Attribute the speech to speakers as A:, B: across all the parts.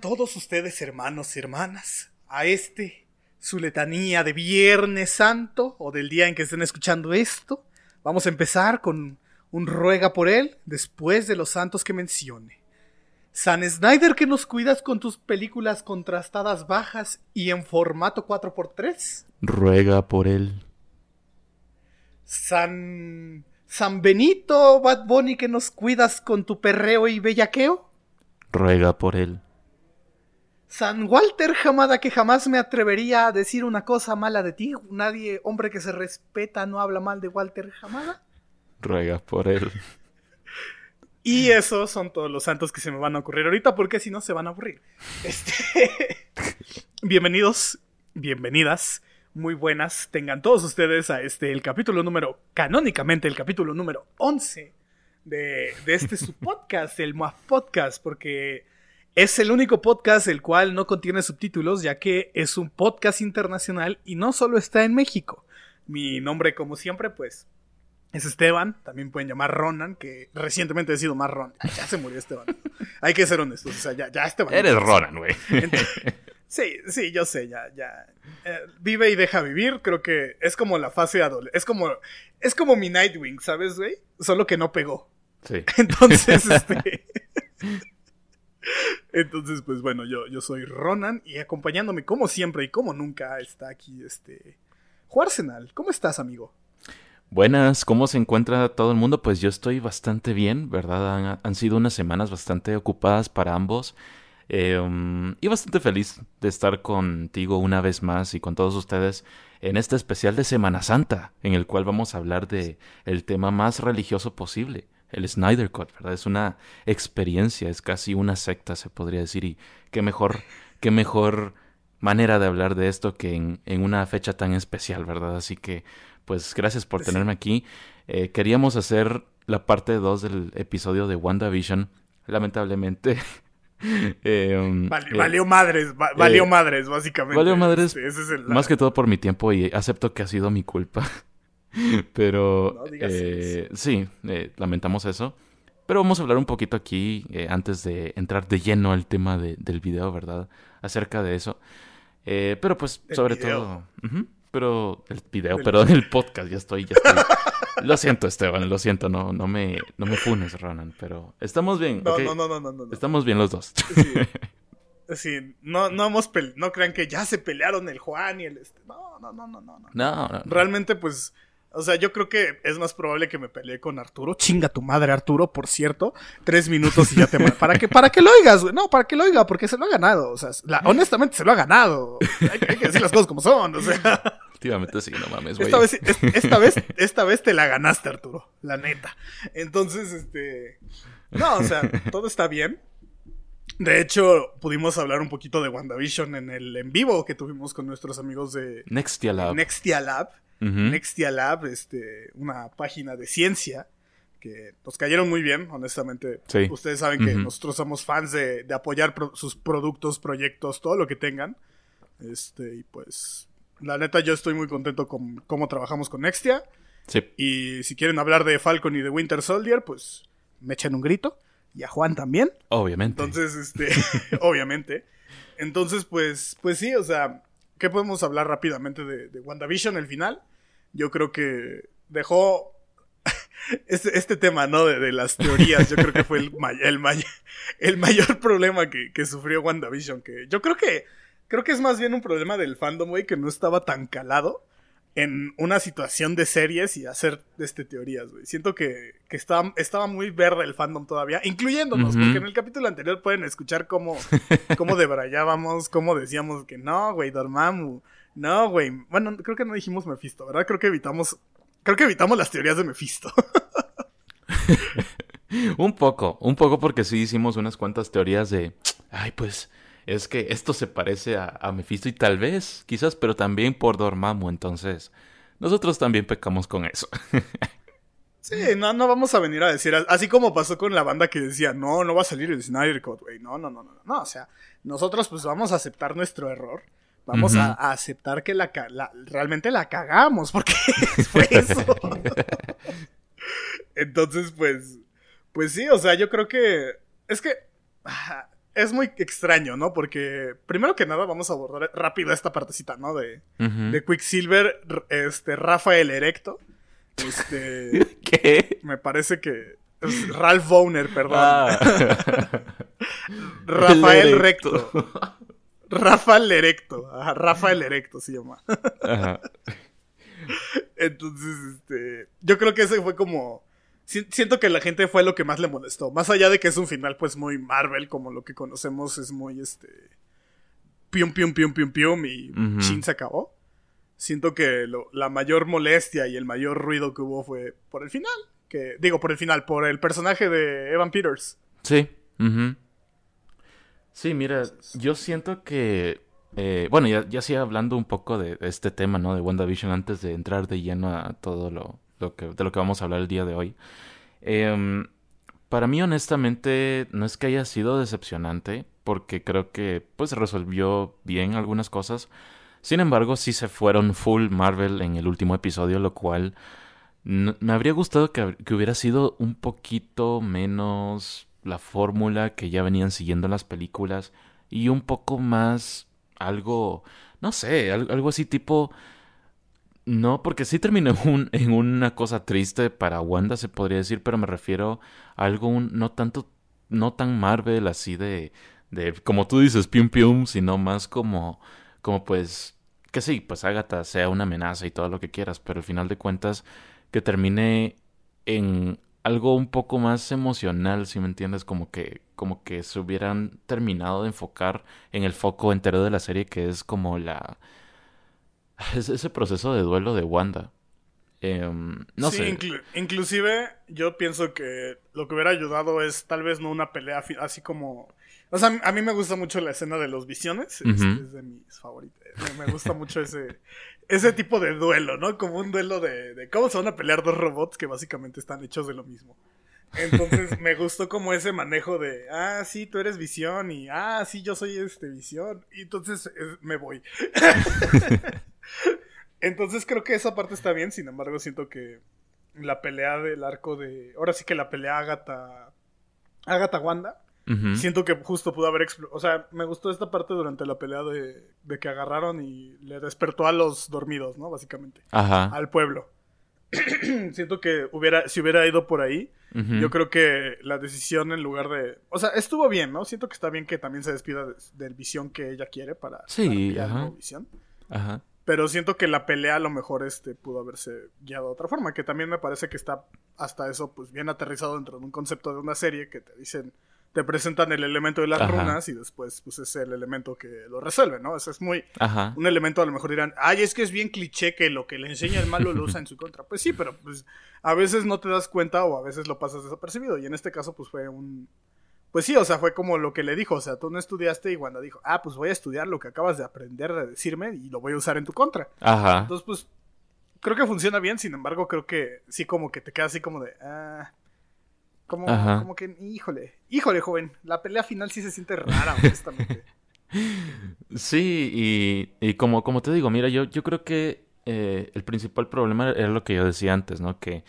A: Todos ustedes, hermanos y hermanas, a este, su letanía de Viernes Santo, o del día en que estén escuchando esto. Vamos a empezar con un ruega por él, después de los santos que mencione. San Snyder, que nos cuidas con tus películas contrastadas bajas y en formato 4x3.
B: Ruega por él.
A: San... San Benito, Bad Bunny, que nos cuidas con tu perreo y bellaqueo
B: ruega por él.
A: San Walter Jamada, que jamás me atrevería a decir una cosa mala de ti. Nadie, hombre que se respeta, no habla mal de Walter Jamada.
B: Ruega por él.
A: Y esos son todos los santos que se me van a ocurrir ahorita, porque si no se van a aburrir. Este... Bienvenidos, bienvenidas, muy buenas. Tengan todos ustedes a este, el capítulo número, canónicamente, el capítulo número 11 de, este su podcast, el MAF Podcast, porque es el único podcast el cual no contiene subtítulos, ya que es un podcast internacional y no solo está en México. Mi nombre, como siempre, pues, es Esteban. También pueden llamar Ronan, que recientemente he sido más Ron. Ya se murió Esteban. Hay que ser honestos. O sea, ya, ya Esteban.
B: Eres Ronan, güey.
A: Sí, sí, yo sé, ya, ya. Eh, vive y deja vivir, creo que es como la fase adolescente. Es como, es como mi Nightwing, ¿sabes, güey? Solo que no pegó. Entonces, este. Entonces, pues bueno, yo, yo soy Ronan y acompañándome como siempre y como nunca está aquí este. Juarsenal. ¿Cómo estás, amigo?
B: Buenas, ¿cómo se encuentra todo el mundo? Pues yo estoy bastante bien, ¿verdad? Han, sido unas semanas bastante ocupadas para ambos. Em, y bastante feliz de estar contigo una vez más y con todos ustedes en este especial de Semana Santa, en el cual vamos a hablar de el tema más religioso posible, el Snyder Cut, ¿verdad? Es una experiencia, es casi una secta, se podría decir, y qué mejor, qué mejor manera de hablar de esto que en, una fecha tan especial, ¿verdad? Así que, pues, gracias por tenerme aquí. Eh, queríamos hacer la parte 2 del episodio de WandaVision. Lamentablemente.
A: eh, um, eh, valió madres, valió eh, madres, básicamente.
B: Valió madres. Más que todo por mi tiempo y acepto que ha sido mi culpa. Pero eh, sí, eh, lamentamos eso. Pero vamos a hablar un poquito aquí, eh, antes de entrar de lleno al tema del video, ¿verdad? Acerca de eso. pero pues, sobre todo... pero el video, pero el podcast, ya estoy, ya estoy. lo siento, Esteban, lo siento, no, no, me, no me funes, Ronan, pero estamos bien.
A: No, no, no, no, no,
B: Estamos bien los dos.
A: Sí. no, no hemos no crean que ya se pelearon el Juan y el este. No, no, no, no, no.
B: No, no.
A: Realmente, pues, o sea, yo creo que es más probable que me pelee con Arturo. Chinga tu madre, Arturo, por cierto. Tres minutos y ya te... para que, para que lo oigas, güey. No, para que lo oiga, porque se lo ha ganado. O sea, honestamente se lo ha ganado. Hay, que decir las cosas como son, o sea...
B: Efectivamente sí, no mames, güey.
A: Esta vez, esta, vez, esta vez te la ganaste, Arturo. La neta. Entonces, este... No, o sea, todo está bien. De hecho, pudimos hablar un poquito de WandaVision en el en vivo que tuvimos con nuestros amigos de
B: Nextia Lab.
A: Nextia Lab. Nextia Lab, este, una página de ciencia que nos cayeron muy bien, honestamente. Ustedes saben que nosotros somos fans de, apoyar sus productos, proyectos, todo lo que tengan. Este, y pues, la neta, yo estoy muy contento con cómo trabajamos con Nextia. Y si quieren hablar de Falcon y de Winter Soldier, pues me echen un grito. Y a Juan también.
B: Obviamente.
A: Entonces, este, obviamente. Entonces, pues, pues sí, o sea, ¿Qué podemos hablar rápidamente de, WandaVision, el final? Yo creo que dejó este, este, tema, ¿no? De, las teorías, yo creo que fue el, el, el mayor problema que, que, sufrió WandaVision. Que yo creo que, creo que es más bien un problema del fandom, güey, que no estaba tan calado en una situación de series y hacer este, teorías, güey. Siento que, que estaba, estaba, muy verde el fandom todavía, incluyéndonos, porque en el capítulo anterior pueden escuchar cómo, cómo debrayábamos, cómo decíamos que no, güey, Dormammu. No, güey. Bueno, creo que no dijimos Mephisto, ¿verdad? Creo que evitamos, creo que evitamos las teorías de Mephisto.
B: un poco, un poco porque sí hicimos unas cuantas teorías de, ay, pues es que esto se parece a, a Mephisto y tal vez, quizás, pero también por Dormammu, entonces nosotros también pecamos con eso.
A: sí, no, no vamos a venir a decir, así como pasó con la banda que decía, no, no va a salir el Snyder Cut, güey, no, no, no, no, no, o sea, nosotros pues vamos a aceptar nuestro error, vamos a, aceptar que la, realmente la cagamos, porque fue eso. Entonces, pues, pues sí, o sea, yo creo que, es que... es muy extraño, ¿no? Porque primero que nada vamos a abordar rápido esta partecita, ¿no? De, de Quicksilver, este, Rafael Erecto. Este.
B: ¿Qué?
A: Me parece que. Es Ralph Bowner, perdón. Ah. Rafael Recto. Rafael Erecto. Rafael Erecto se llama. Entonces, este. Yo creo que ese fue como siento que la gente fue lo que más le molestó. Más allá de que es un final, pues muy Marvel, como lo que conocemos, es muy este. Pium, pium, pium, pium, pium, y chin se acabó. Siento que la mayor molestia y el mayor ruido que hubo fue por el final. Que, digo, por el final, por el personaje de Evan Peters.
B: Sí. Sí, mira, yo siento que. Eh, bueno, ya, ya sigue hablando un poco de este tema, ¿no? De WandaVision antes de entrar de lleno a todo lo, que, de lo que vamos a hablar el día de hoy. Em, para mí, honestamente, no es que haya sido decepcionante, porque creo que pues resolvió bien algunas cosas. Sin embargo, sí se fueron full Marvel en el último episodio, lo cual me habría gustado que, que, hubiera sido un poquito menos la fórmula que ya venían siguiendo las películas y un poco más algo, no sé, algo así tipo no, porque sí terminó en, un, en una cosa triste para Wanda, se podría decir, pero me refiero a algo no tanto, no tan Marvel así de, de, como tú dices, pium pium, sino más como, como pues, que sí, pues Agatha sea una amenaza y todo lo que quieras, pero al final de cuentas que termine en algo un poco más emocional, si me entiendes, como que, como que se hubieran terminado de enfocar en el foco entero de la serie, que es como la es ese proceso de duelo de Wanda. Em, no sé.
A: inclusive yo pienso que lo que hubiera ayudado es tal vez no una pelea así como... O sea, a mí me gusta mucho la escena de los visiones. es, de mis favoritos. Me, gusta mucho ese, ese tipo de duelo, ¿no? Como un duelo de, de cómo se van a pelear dos robots que básicamente están hechos de lo mismo. Entonces me gustó como ese manejo de, ah, sí, tú eres visión y, ah, sí, yo soy este visión. Y entonces me voy. entonces creo que esa parte está bien, sin embargo siento que la pelea del arco de... Ahora sí que la pelea Agatha... Agatha Wanda. Siento que justo pudo haber... O sea, me gustó esta parte durante la pelea de, de que agarraron y le despertó a los dormidos, ¿no? Básicamente.
B: Ajá.
A: Al pueblo. siento que hubiera, si hubiera ido por ahí, yo creo que la decisión en lugar de... O sea, estuvo bien, ¿no? Siento que está bien que también se despida del visión que ella quiere para...
B: Sí, ajá.
A: visión.
B: Ajá.
A: Pero siento que la pelea a lo mejor este pudo haberse guiado de otra forma, que también me parece que está hasta eso pues bien aterrizado dentro de un concepto de una serie que te dicen te presentan el elemento de las runas y después pues es el elemento que lo resuelve, ¿no? Eso es muy un elemento a lo mejor dirán, "Ay, es que es bien cliché que lo que le enseña el malo lo usa en su contra." Pues sí, pero pues a veces no te das cuenta o a veces lo pasas desapercibido y en este caso pues fue un pues sí, o sea, fue como lo que le dijo, o sea, tú no estudiaste y Wanda dijo, "Ah, pues voy a estudiar lo que acabas de aprender de decirme y lo voy a usar en tu contra."
B: Ajá.
A: Entonces, pues creo que funciona bien, sin embargo, creo que sí como que te queda así como de, ah, como, como que, híjole, híjole, joven, la pelea final sí se siente rara, honestamente.
B: sí, y, como, como te digo, mira, yo, yo creo que eh, el principal problema era lo que yo decía antes, ¿no? Que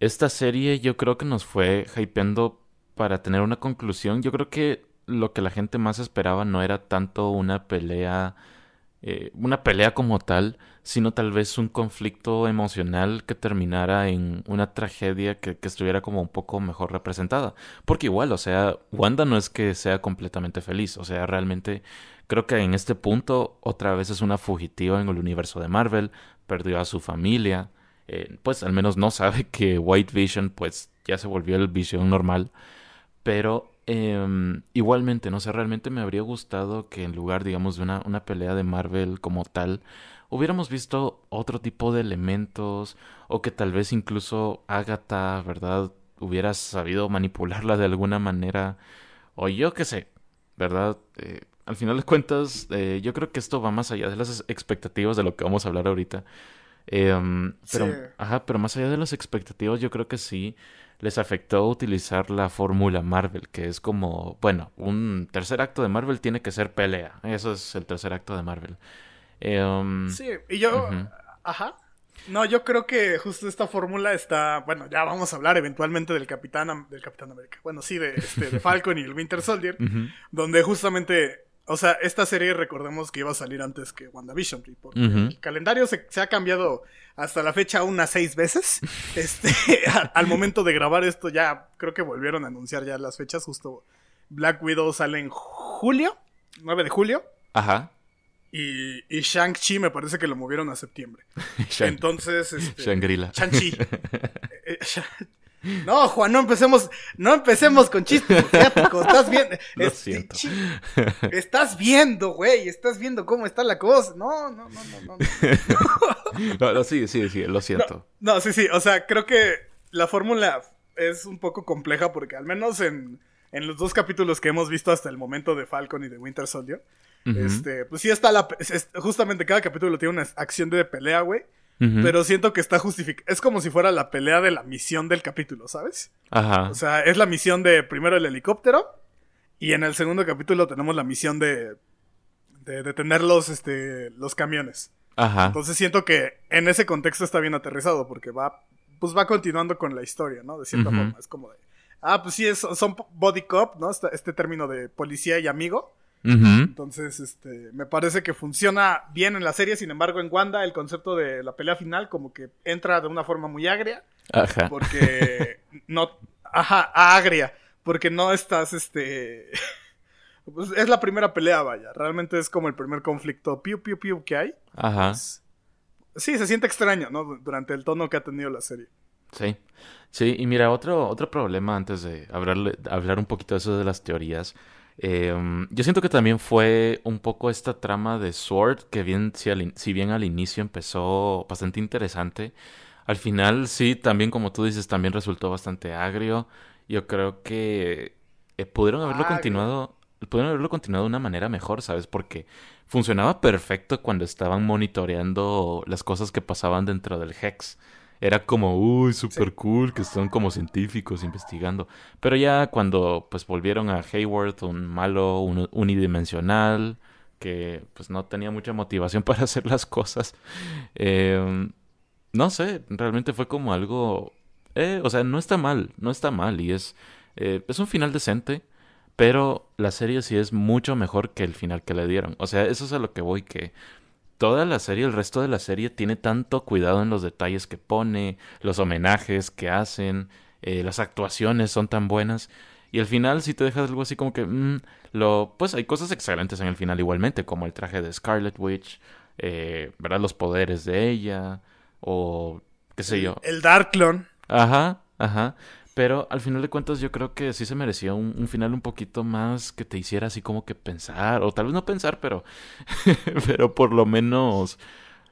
B: esta serie yo creo que nos fue hypeando para tener una conclusión. Yo creo que lo que la gente más esperaba no era tanto una pelea eh, una pelea como tal, sino tal vez un conflicto emocional que terminara en una tragedia que, estuviera como un poco mejor representada. Porque igual, o sea, Wanda no es que sea completamente feliz, o sea, realmente creo que en este punto otra vez es una fugitiva en el universo de Marvel, perdió a su familia, eh, pues al menos no sabe que White Vision pues ya se volvió el Vision normal, pero Em, igualmente, no sé, realmente me habría gustado que en lugar, digamos, de una, una pelea de Marvel como tal, hubiéramos visto otro tipo de elementos o que tal vez incluso Agatha, ¿verdad? Hubiera sabido manipularla de alguna manera o yo qué sé, ¿verdad? Eh, al final de cuentas, eh, yo creo que esto va más allá de las expectativas de lo que vamos a hablar ahorita. Em, pero, ajá, pero más allá de las expectativas, yo creo que sí les afectó utilizar la fórmula Marvel, que es como, bueno, un tercer acto de Marvel tiene que ser pelea. Eso es el tercer acto de Marvel. Em,
A: sí, y yo, ajá. No, yo creo que justo esta fórmula está. Bueno, ya vamos a hablar eventualmente del Capitán, del Capitán América. Bueno, sí, de, este, de Falcon y el Winter Soldier. Donde justamente. O sea, esta serie recordemos que iba a salir antes que WandaVision. Porque el calendario se, ha cambiado hasta la fecha unas seis veces. Este, al momento de grabar esto ya creo que volvieron a anunciar ya las fechas. Justo Black Widow sale en julio, 9 de julio.
B: Ajá.
A: Y, y Shang-Chi me parece que lo movieron a septiembre. Entonces, este,
B: Shangri-La.
A: Shang-Chi. Eh, eh, no, Juan, no empecemos, no empecemos con chistes Estás viendo.
B: Lo siento.
A: Estás viendo, güey. Estás viendo cómo está la cosa. No, no, no, no, no.
B: No, no, sí, sí, sí, lo siento.
A: No, no, sí, sí. O sea, creo que la fórmula es un poco compleja porque al menos en, en los dos capítulos que hemos visto hasta el momento de Falcon y de Winter Soldier, este, pues sí está la... justamente cada capítulo tiene una acción de pelea, güey. Pero siento que está justificado. Es como si fuera la pelea de la misión del capítulo, ¿sabes?
B: Ajá.
A: O sea, es la misión de primero el helicóptero. Y en el segundo capítulo tenemos la misión de. de detener los, este, los camiones.
B: Ajá.
A: Entonces siento que en ese contexto está bien aterrizado. Porque va. Pues va continuando con la historia, ¿no? De cierta forma. Es como de. Ah, pues sí, es, son body cop, ¿no? Este, este término de policía y amigo. Entonces, este, me parece que funciona bien en la serie. Sin embargo, en Wanda, el concepto de la pelea final, como que entra de una forma muy agria.
B: Ajá.
A: Porque no. Ajá, agria. Porque no estás, este. Pues es la primera pelea, vaya. Realmente es como el primer conflicto piu, piu, piu que hay.
B: Ajá.
A: sí, se siente extraño, ¿no? Durante el tono que ha tenido la serie.
B: Sí. Sí, y mira, otro, otro problema antes de hablarle, hablar un poquito de eso de las teorías Em, yo siento que también fue un poco esta trama de Sword, que bien, si, bien al inicio empezó bastante interesante, al final sí, también como tú dices, también resultó bastante agrio. Yo creo que eh, pudieron haberlo continuado, pudieron haberlo continuado de una manera mejor, ¿sabes? Porque funcionaba perfecto cuando estaban monitoreando las cosas que pasaban dentro del Hex era como, uy, súper cool, que son como científicos investigando. Pero ya cuando pues volvieron a Hayward, un malo unidimensional, que pues no tenía mucha motivación para hacer las cosas, em, no sé, realmente fue como algo, eh, o sea, no está mal, no está mal y es, eh, es un final decente. Pero la serie sí es mucho mejor que el final que le dieron. O sea, eso es a lo que voy, que toda la serie, el resto de la serie tiene tanto cuidado en los detalles que pone, los homenajes que hacen, eh, las actuaciones son tan buenas. Y al final, si te dejas algo así como que, mm, lo, pues hay cosas excelentes en el final igualmente, como el traje de Scarlet Witch, eh, ¿verdad? Los poderes de ella, o qué sé yo.
A: El Dark Clone.
B: Ajá, ajá. Pero al final de cuentas yo creo que sí se merecía un, final un poquito más que te hiciera así como que pensar, o tal vez no pensar, pero, pero por lo menos,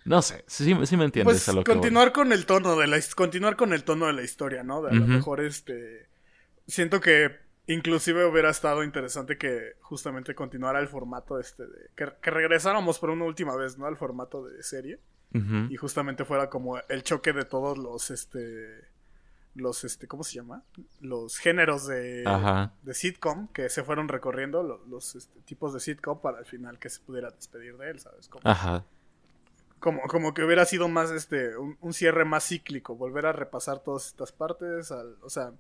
B: no sé, sí, sí me entiendes
A: pues a lo continuar con el tono de la, continuar con el tono de la historia, ¿no? De a lo mejor este, siento que inclusive hubiera estado interesante que justamente continuara el formato este, de, que, regresáramos por una última vez, ¿no? Al formato de serie. Y justamente fuera como el choque de todos los, este los, este, ¿cómo se llama? Los géneros de, de sitcom que se fueron recorriendo, los, este, tipos de sitcom para al final que se pudiera despedir de él, ¿sabes? Como,
B: Ajá.
A: Como, como que hubiera sido más, este, un, cierre más cíclico, volver a repasar todas estas partes, o sea,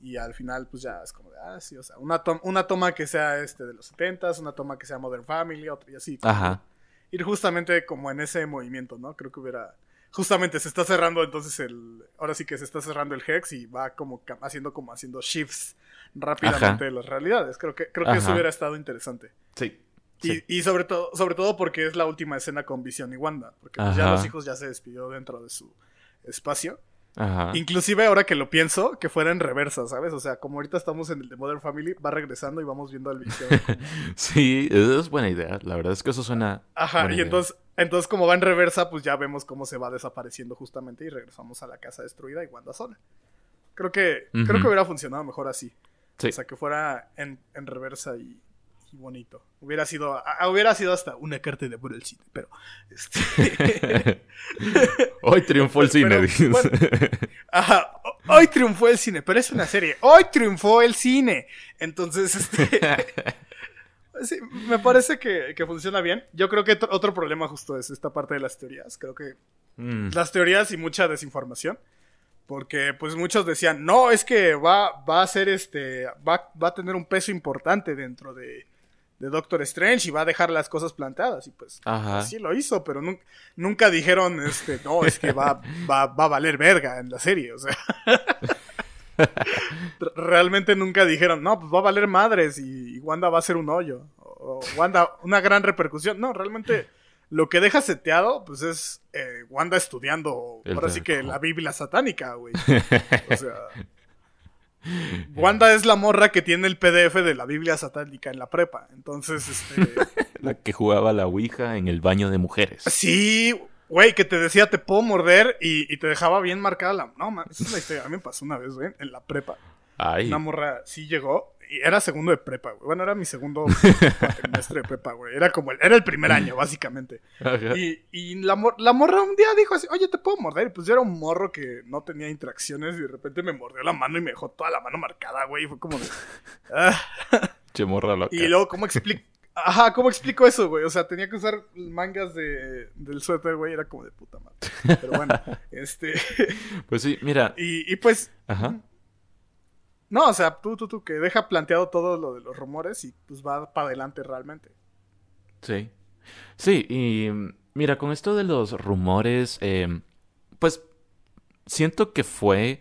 A: y al final pues ya es como de, ah, sí, o sea, una, una toma que sea, este, de los 70 una toma que sea Modern Family, otra y así.
B: Ajá.
A: Ir justamente como en ese movimiento, ¿no? Creo que hubiera justamente se está cerrando entonces el. Ahora sí que se está cerrando el Hex y va como haciendo como haciendo shifts rápidamente de las realidades. Creo que, creo que eso hubiera estado interesante.
B: Sí.
A: Y, sobre todo, sobre todo porque es la última escena con Vision y Wanda. Porque pues, ya los hijos ya se despidió dentro de su espacio. Inclusive ahora que lo pienso, que fuera en reversa, ¿sabes? O sea, como ahorita estamos en el de Modern Family, va regresando y vamos viendo al Vision.
B: sí, es buena idea. La verdad es que eso suena.
A: Ajá, y entonces, entonces como va en reversa, pues ya vemos cómo se va desapareciendo justamente y regresamos a la casa destruida y Wanda sola. Creo que, creo que hubiera funcionado mejor así. O sea, que fuera en, en reversa y, bonito. Hubiera sido, hubiera sido hasta una carta de por el cine, pero. Este...
B: hoy triunfó el cine.
A: ajá, hoy triunfó el cine, pero es una serie. Hoy triunfó el cine. Entonces, este. sí, me parece que, que, funciona bien. Yo creo que otro problema justo es esta parte de las teorías. Creo que mm. las teorías y mucha desinformación. Porque pues muchos decían, no, es que va, va a ser este, va, va a tener un peso importante dentro de, de Doctor Strange y va a dejar las cosas planteadas. Y pues así lo hizo, pero nunca dijeron, este, no, es que va, va, va a valer verga en la serie, o sea. Realmente nunca dijeron, no, pues va a valer madres y, Wanda va a ser un hoyo. O, Wanda, una gran repercusión. No, realmente lo que deja seteado, pues es eh, Wanda estudiando, ahora sí que la Biblia satánica, güey. O sea. Wanda es la morra que tiene el PDF de la Biblia satánica en la prepa. Entonces, este.
B: la que jugaba la Ouija en el baño de mujeres.
A: Sí, güey, que te decía te puedo morder y, te dejaba bien marcada la. No, man, esa es la historia. A mí me pasó una vez, güey, en la prepa. Ay. Una morra sí llegó y era segundo de prepa, güey. Bueno, era mi segundo trimestre de prepa, güey. Era como el, era el primer año, básicamente. Y, y la, la, morra un día dijo así, oye, ¿te puedo morder? Y pues yo era un morro que no tenía interacciones y de repente me mordió la mano y me dejó toda la mano marcada, güey. Y fue como de... Ah".
B: Che morra loca.
A: Y luego, ¿cómo explico? Ajá, ¿cómo explico eso, güey? O sea, tenía que usar mangas de, del suéter, güey. Era como de puta madre. Pero bueno, este...
B: Pues sí, mira.
A: Y, y pues... Ajá. No, o sea, tú, tú, tú, que deja planteado todo lo de los rumores y pues va para adelante realmente.
B: Sí. Sí, y mira, con esto de los rumores, eh, pues siento que fue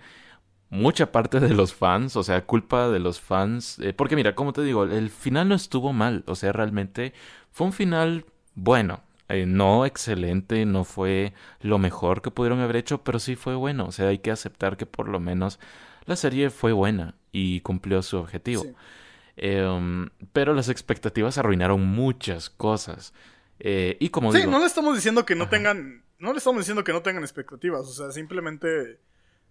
B: mucha parte de los fans, o sea, culpa de los fans, eh, porque mira, como te digo, el final no estuvo mal, o sea, realmente fue un final bueno, eh, no excelente, no fue lo mejor que pudieron haber hecho, pero sí fue bueno, o sea, hay que aceptar que por lo menos la serie fue buena y cumplió su objetivo. Em, pero las expectativas arruinaron muchas cosas. Eh, y como
A: sí, no le estamos diciendo que no tengan. No le estamos diciendo que no tengan expectativas. O sea, simplemente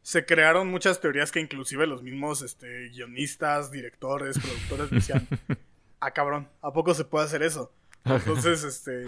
A: se crearon muchas teorías que inclusive los mismos este, guionistas, directores, productores decían. ah, cabrón, ¿a poco se puede hacer eso? Entonces, este.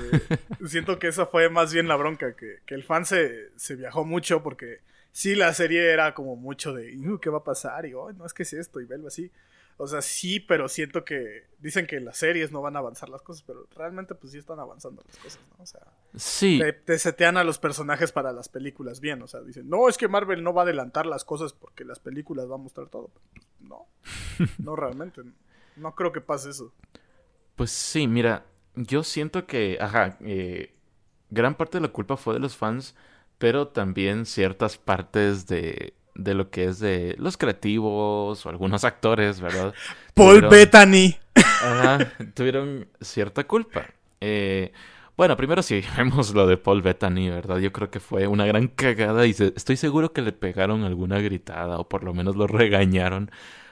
A: siento que esa fue más bien la bronca. Que, que el fan se, se viajó mucho porque sí, la serie era como mucho de, ¿qué va a pasar? Y, oh, no es que es esto, y verlo así. O sea, sí, pero siento que dicen que las series no van a avanzar las cosas, pero realmente pues sí están avanzando las cosas, ¿no? O sea,
B: sí.
A: Te, setean a los personajes para las películas bien, o sea, dicen, no, es que Marvel no va a adelantar las cosas porque las películas va a mostrar todo. No, no realmente, no, creo que pase eso.
B: Pues sí, mira, yo siento que, ajá, eh, gran parte de la culpa fue de los fans pero también ciertas partes de, de lo que es de los creativos o algunos actores, ¿verdad?
A: Paul Bettany.
B: tuvieron cierta culpa. Eh, bueno, primero sí, vemos lo de Paul Bettany, ¿verdad? Yo creo que fue una gran cagada y estoy seguro que le pegaron alguna gritada o por lo menos lo regañaron.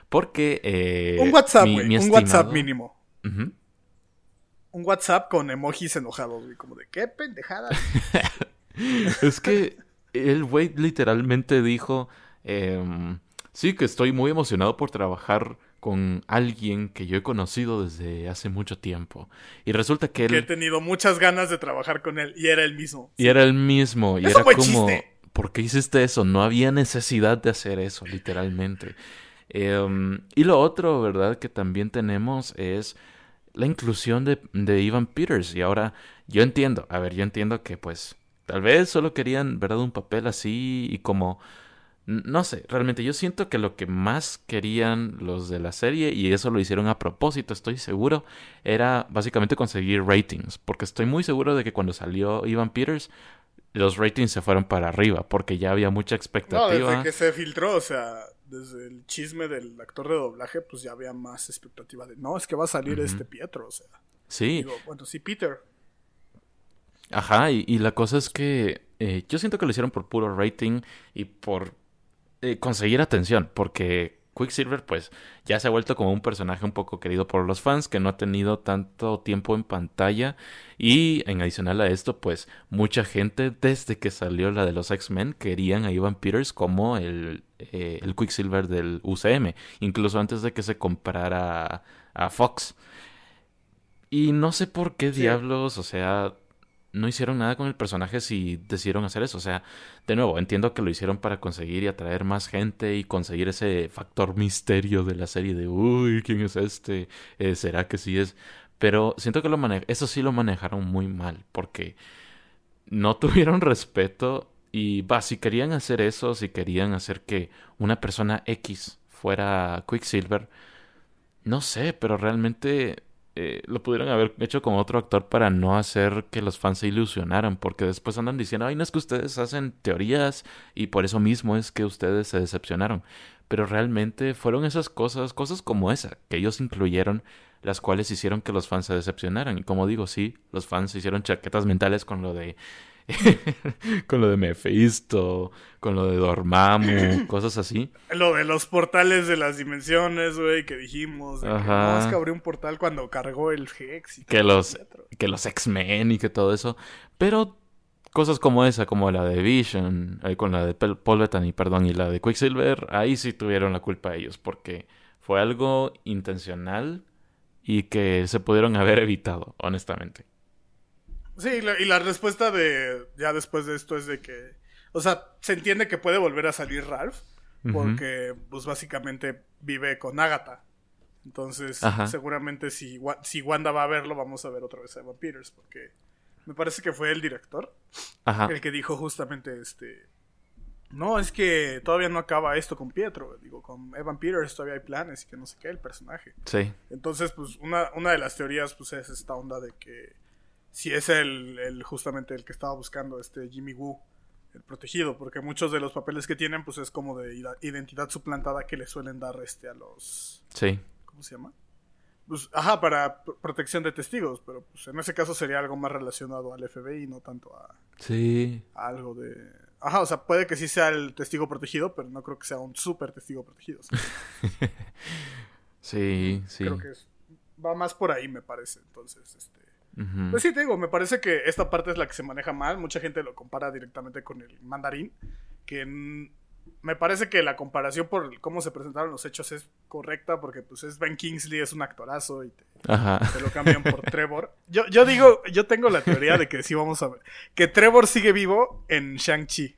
B: Porque... Eh,
A: un WhatsApp, güey. Un WhatsApp mínimo. Un WhatsApp con emojis enojados, güey. Como de, ¿qué pendejada?
B: es que el güey literalmente dijo, em, sí que estoy muy emocionado por trabajar con alguien que yo he conocido desde hace mucho tiempo. Y resulta que él...
A: Que he tenido muchas ganas de trabajar con él y era el mismo.
B: Y era el mismo. Y era como... ¿Por qué hiciste eso? No había necesidad de hacer eso, literalmente. Em, y lo otro, ¿verdad? Que también tenemos es la inclusión de, de Ivan Peters. Y ahora yo entiendo, a ver, yo entiendo que pues Tal vez solo querían, ¿verdad? Un papel así y como... No sé, realmente yo siento que lo que más querían los de la serie, y eso lo hicieron a propósito, estoy seguro, era básicamente conseguir ratings, porque estoy muy seguro de que cuando salió Ivan Peters, los ratings se fueron para arriba, porque ya había mucha expectativa.
A: No, desde que se filtró, o sea, desde el chisme del actor de doblaje, pues ya había más expectativa de, no, es que va a salir este Pietro, o sea.
B: Sí.
A: Digo, bueno, sí, Peter.
B: Ajá, y, la cosa es que eh, yo siento que lo hicieron por puro rating y por eh, conseguir atención, porque Quicksilver pues ya se ha vuelto como un personaje un poco querido por los fans, que no ha tenido tanto tiempo en pantalla y en adicional a esto pues mucha gente desde que salió la de los X-Men querían a Ivan Peters como el, eh, el Quicksilver del UCM, incluso antes de que se comprara a Fox. Y no sé por qué diablos, o sea, no hicieron nada con el personaje si decidieron hacer eso. O sea, de nuevo, entiendo que lo hicieron para conseguir y atraer más gente y conseguir ese factor misterio de la serie de, uy, ¿quién es este? Eh, ¿Será que sí es? Pero siento que lo eso sí lo manejaron muy mal porque no tuvieron respeto Y va, si querían hacer eso, si querían hacer que una persona X fuera Quicksilver, no sé, pero realmente eh, lo pudieron haber hecho con otro actor para no hacer que los fans se ilusionaran, porque después andan diciendo, ay, no es que ustedes hacen teorías y por eso mismo es que ustedes se decepcionaron. Pero realmente fueron esas cosas, cosas como esa, que ellos incluyeron, las cuales hicieron que los fans se decepcionaran. Y como digo, sí, los fans hicieron chaquetas mentales con lo de con lo de Mephisto, con lo de Dormammu, cosas así.
A: Lo de los portales de las dimensiones, güey, que dijimos. Que no, es que abrió un portal cuando cargó el Hex.
B: Y que, los, que los X-Men y que todo eso. Pero cosas como esa, como la de Vision, ahí con la de Paul Bettany, perdón, y la de Quicksilver, ahí sí tuvieron la culpa ellos, porque fue algo intencional y que se pudieron haber evitado, honestamente.
A: Sí, y la, respuesta de ya después de esto es de que, o sea, se entiende que puede volver a salir Ralph, porque pues básicamente vive con Agatha. Entonces, seguramente si, si Wanda va a verlo, vamos a ver otra vez a Evan Peters, porque me parece que fue el director el que dijo justamente este... No, es que todavía no acaba esto con Pietro. Digo, con Evan Peters todavía hay planes y que no sé qué, el personaje.
B: Sí.
A: Entonces, pues, una, una de las teorías, pues, es esta onda de que si es el, el, justamente el que estaba buscando este Jimmy Woo, el protegido, porque muchos de los papeles que tienen pues es como de identidad suplantada que le suelen dar este a los
B: Sí.
A: ¿Cómo se llama? Pues, ajá, para protección de testigos, pero pues en ese caso sería algo más relacionado al FBI, no tanto a
B: Sí.
A: algo de Ajá, o sea, puede que sí sea el testigo protegido, pero no creo que sea un súper testigo protegido.
B: sí, sí.
A: Creo que va más por ahí, me parece. Entonces, este pues sí, te digo, me parece que esta parte es la que se maneja mal. Mucha gente lo compara directamente con el mandarín. Que me parece que la comparación por cómo se presentaron los hechos es correcta. Porque pues es Ben Kingsley, es un actorazo y te, lo cambian por Trevor. Yo, yo digo, yo tengo la teoría de que sí vamos a ver. Que Trevor sigue vivo en Shang-Chi.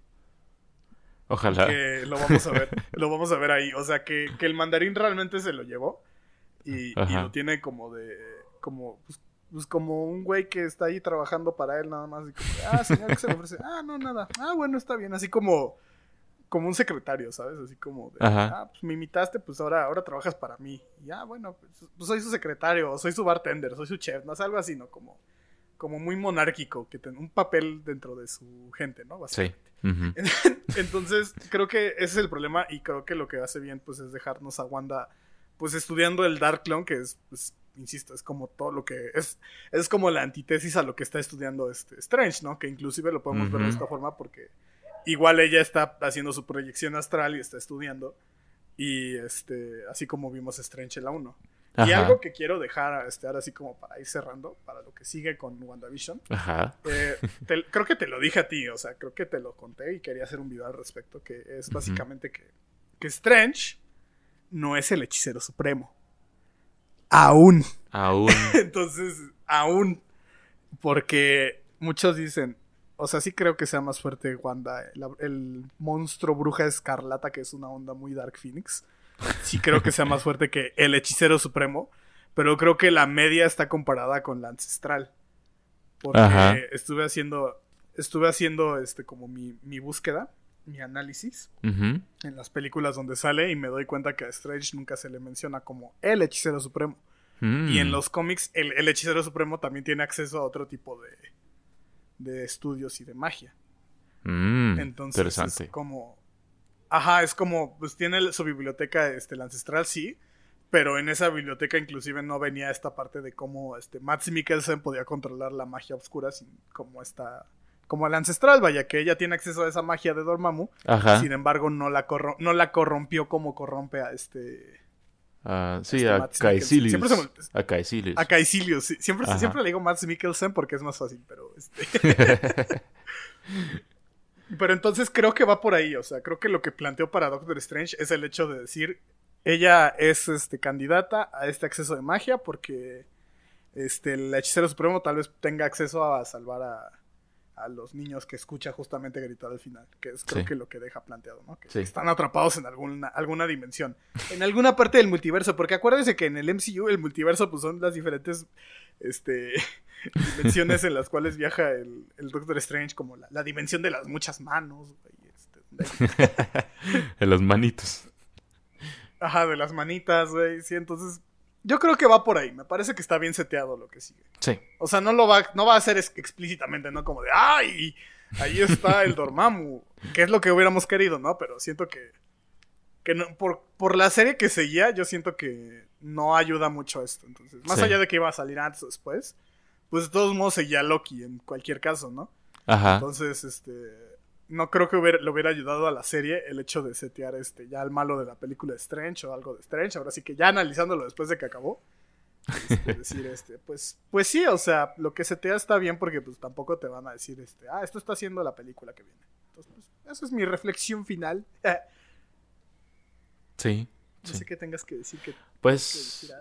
B: Ojalá.
A: Que lo vamos a ver. lo vamos a ver ahí. O sea, que, el mandarín realmente se lo llevó. Y, y lo tiene como de. Como, pues, pues como un güey que está ahí trabajando para él nada más. Y como, ah, señor, ¿qué se le ofrece? Ah, no, nada. Ah, bueno, está bien. Así como, como un secretario, ¿sabes? Así como, de, ah, pues me imitaste, pues ahora, ahora trabajas para mí. Y ah, bueno, pues, pues soy su secretario, soy su bartender, soy su chef, no es algo así, ¿no? Como, como muy monárquico, que tiene un papel dentro de su gente, ¿no?
B: Básicamente. Sí.
A: Entonces, creo que ese es el problema y creo que lo que hace bien, pues, es dejarnos a Wanda, pues, estudiando el Dark Clone, que es, pues, insisto, es como todo lo que es, es como la antítesis a lo que está estudiando este Strange, ¿no? Que inclusive lo podemos ver de esta forma porque igual ella está haciendo su proyección astral y está estudiando y este, así como vimos Strange en la 1. Y algo que quiero dejar este, ahora así como para ir cerrando, para lo que sigue con WandaVision.
B: Ajá.
A: Eh, creo que te lo dije a ti, o sea, creo que te lo conté y quería hacer un video al respecto, que es básicamente que, que Strange no es el hechicero supremo. Aún.
B: Aún.
A: Entonces, aún. Porque muchos dicen, o sea, sí creo que sea más fuerte Wanda, el, monstruo bruja escarlata, que es una onda muy Dark Phoenix. Sí creo que sea más fuerte que el hechicero supremo. Pero creo que la media está comparada con la ancestral. Porque estuve haciendo. Estuve haciendo este como mi, mi búsqueda mi análisis en las películas donde sale y me doy cuenta que a Strange nunca se le menciona como el hechicero supremo. Mm. Y en los cómics el, hechicero supremo también tiene acceso a otro tipo de, de estudios y de magia.
B: Mm, Entonces interesante.
A: es como... Ajá, es como, pues tiene su biblioteca, este, la ancestral, sí, pero en esa biblioteca inclusive no venía esta parte de cómo este, Mads Mikkelsen podía controlar la magia oscura sin como esta como la ancestral, vaya, que ella tiene acceso a esa magia de Dormammu. Sin embargo, no la, no la corrompió como corrompe a este.
B: Uh, sí, este a Caecilius. A Caecilius.
A: A Caecilius, sí. Siempre, siempre le digo Mads Mikkelsen porque es más fácil, pero este. pero entonces creo que va por ahí. O sea, creo que lo que planteó para Doctor Strange es el hecho de decir. Ella es este, candidata a este acceso de magia porque este, el hechicero supremo tal vez tenga acceso a salvar a, a los niños que escucha justamente gritar al final, que es creo que lo que deja planteado, ¿no? Que están atrapados en alguna, alguna dimensión, en alguna parte del multiverso, porque acuérdense que en el MCU el multiverso pues son las diferentes este, dimensiones en las cuales viaja el, Doctor Strange, como la, dimensión de las muchas manos,
B: este, en los manitos.
A: Ajá, de las manitas, güey. Sí, entonces. Yo creo que va por ahí. Me parece que está bien seteado lo que sigue.
B: Sí.
A: O sea, no lo va, no va a ser explícitamente, ¿no? Como de ¡ay! Ahí está el Dormammu. que es lo que hubiéramos querido, ¿no? Pero siento que. Que no, por, por la serie que seguía, yo siento que no ayuda mucho a esto. Entonces, más allá de que iba a salir antes o después, pues de todos modos seguía Loki en cualquier caso, ¿no?
B: Ajá.
A: Entonces, este no creo que hubiera, le hubiera ayudado a la serie el hecho de setear este ya el malo de la película de Strange o algo de Strange. Ahora sí que ya analizándolo después de que acabó. Este, decir, este, pues, pues sí, o sea, lo que setea está bien porque pues tampoco te van a decir, este, ah, esto está haciendo la película que viene. Entonces, pues, esa es mi reflexión final.
B: sí.
A: No sé qué tengas que decir. Que,
B: pues,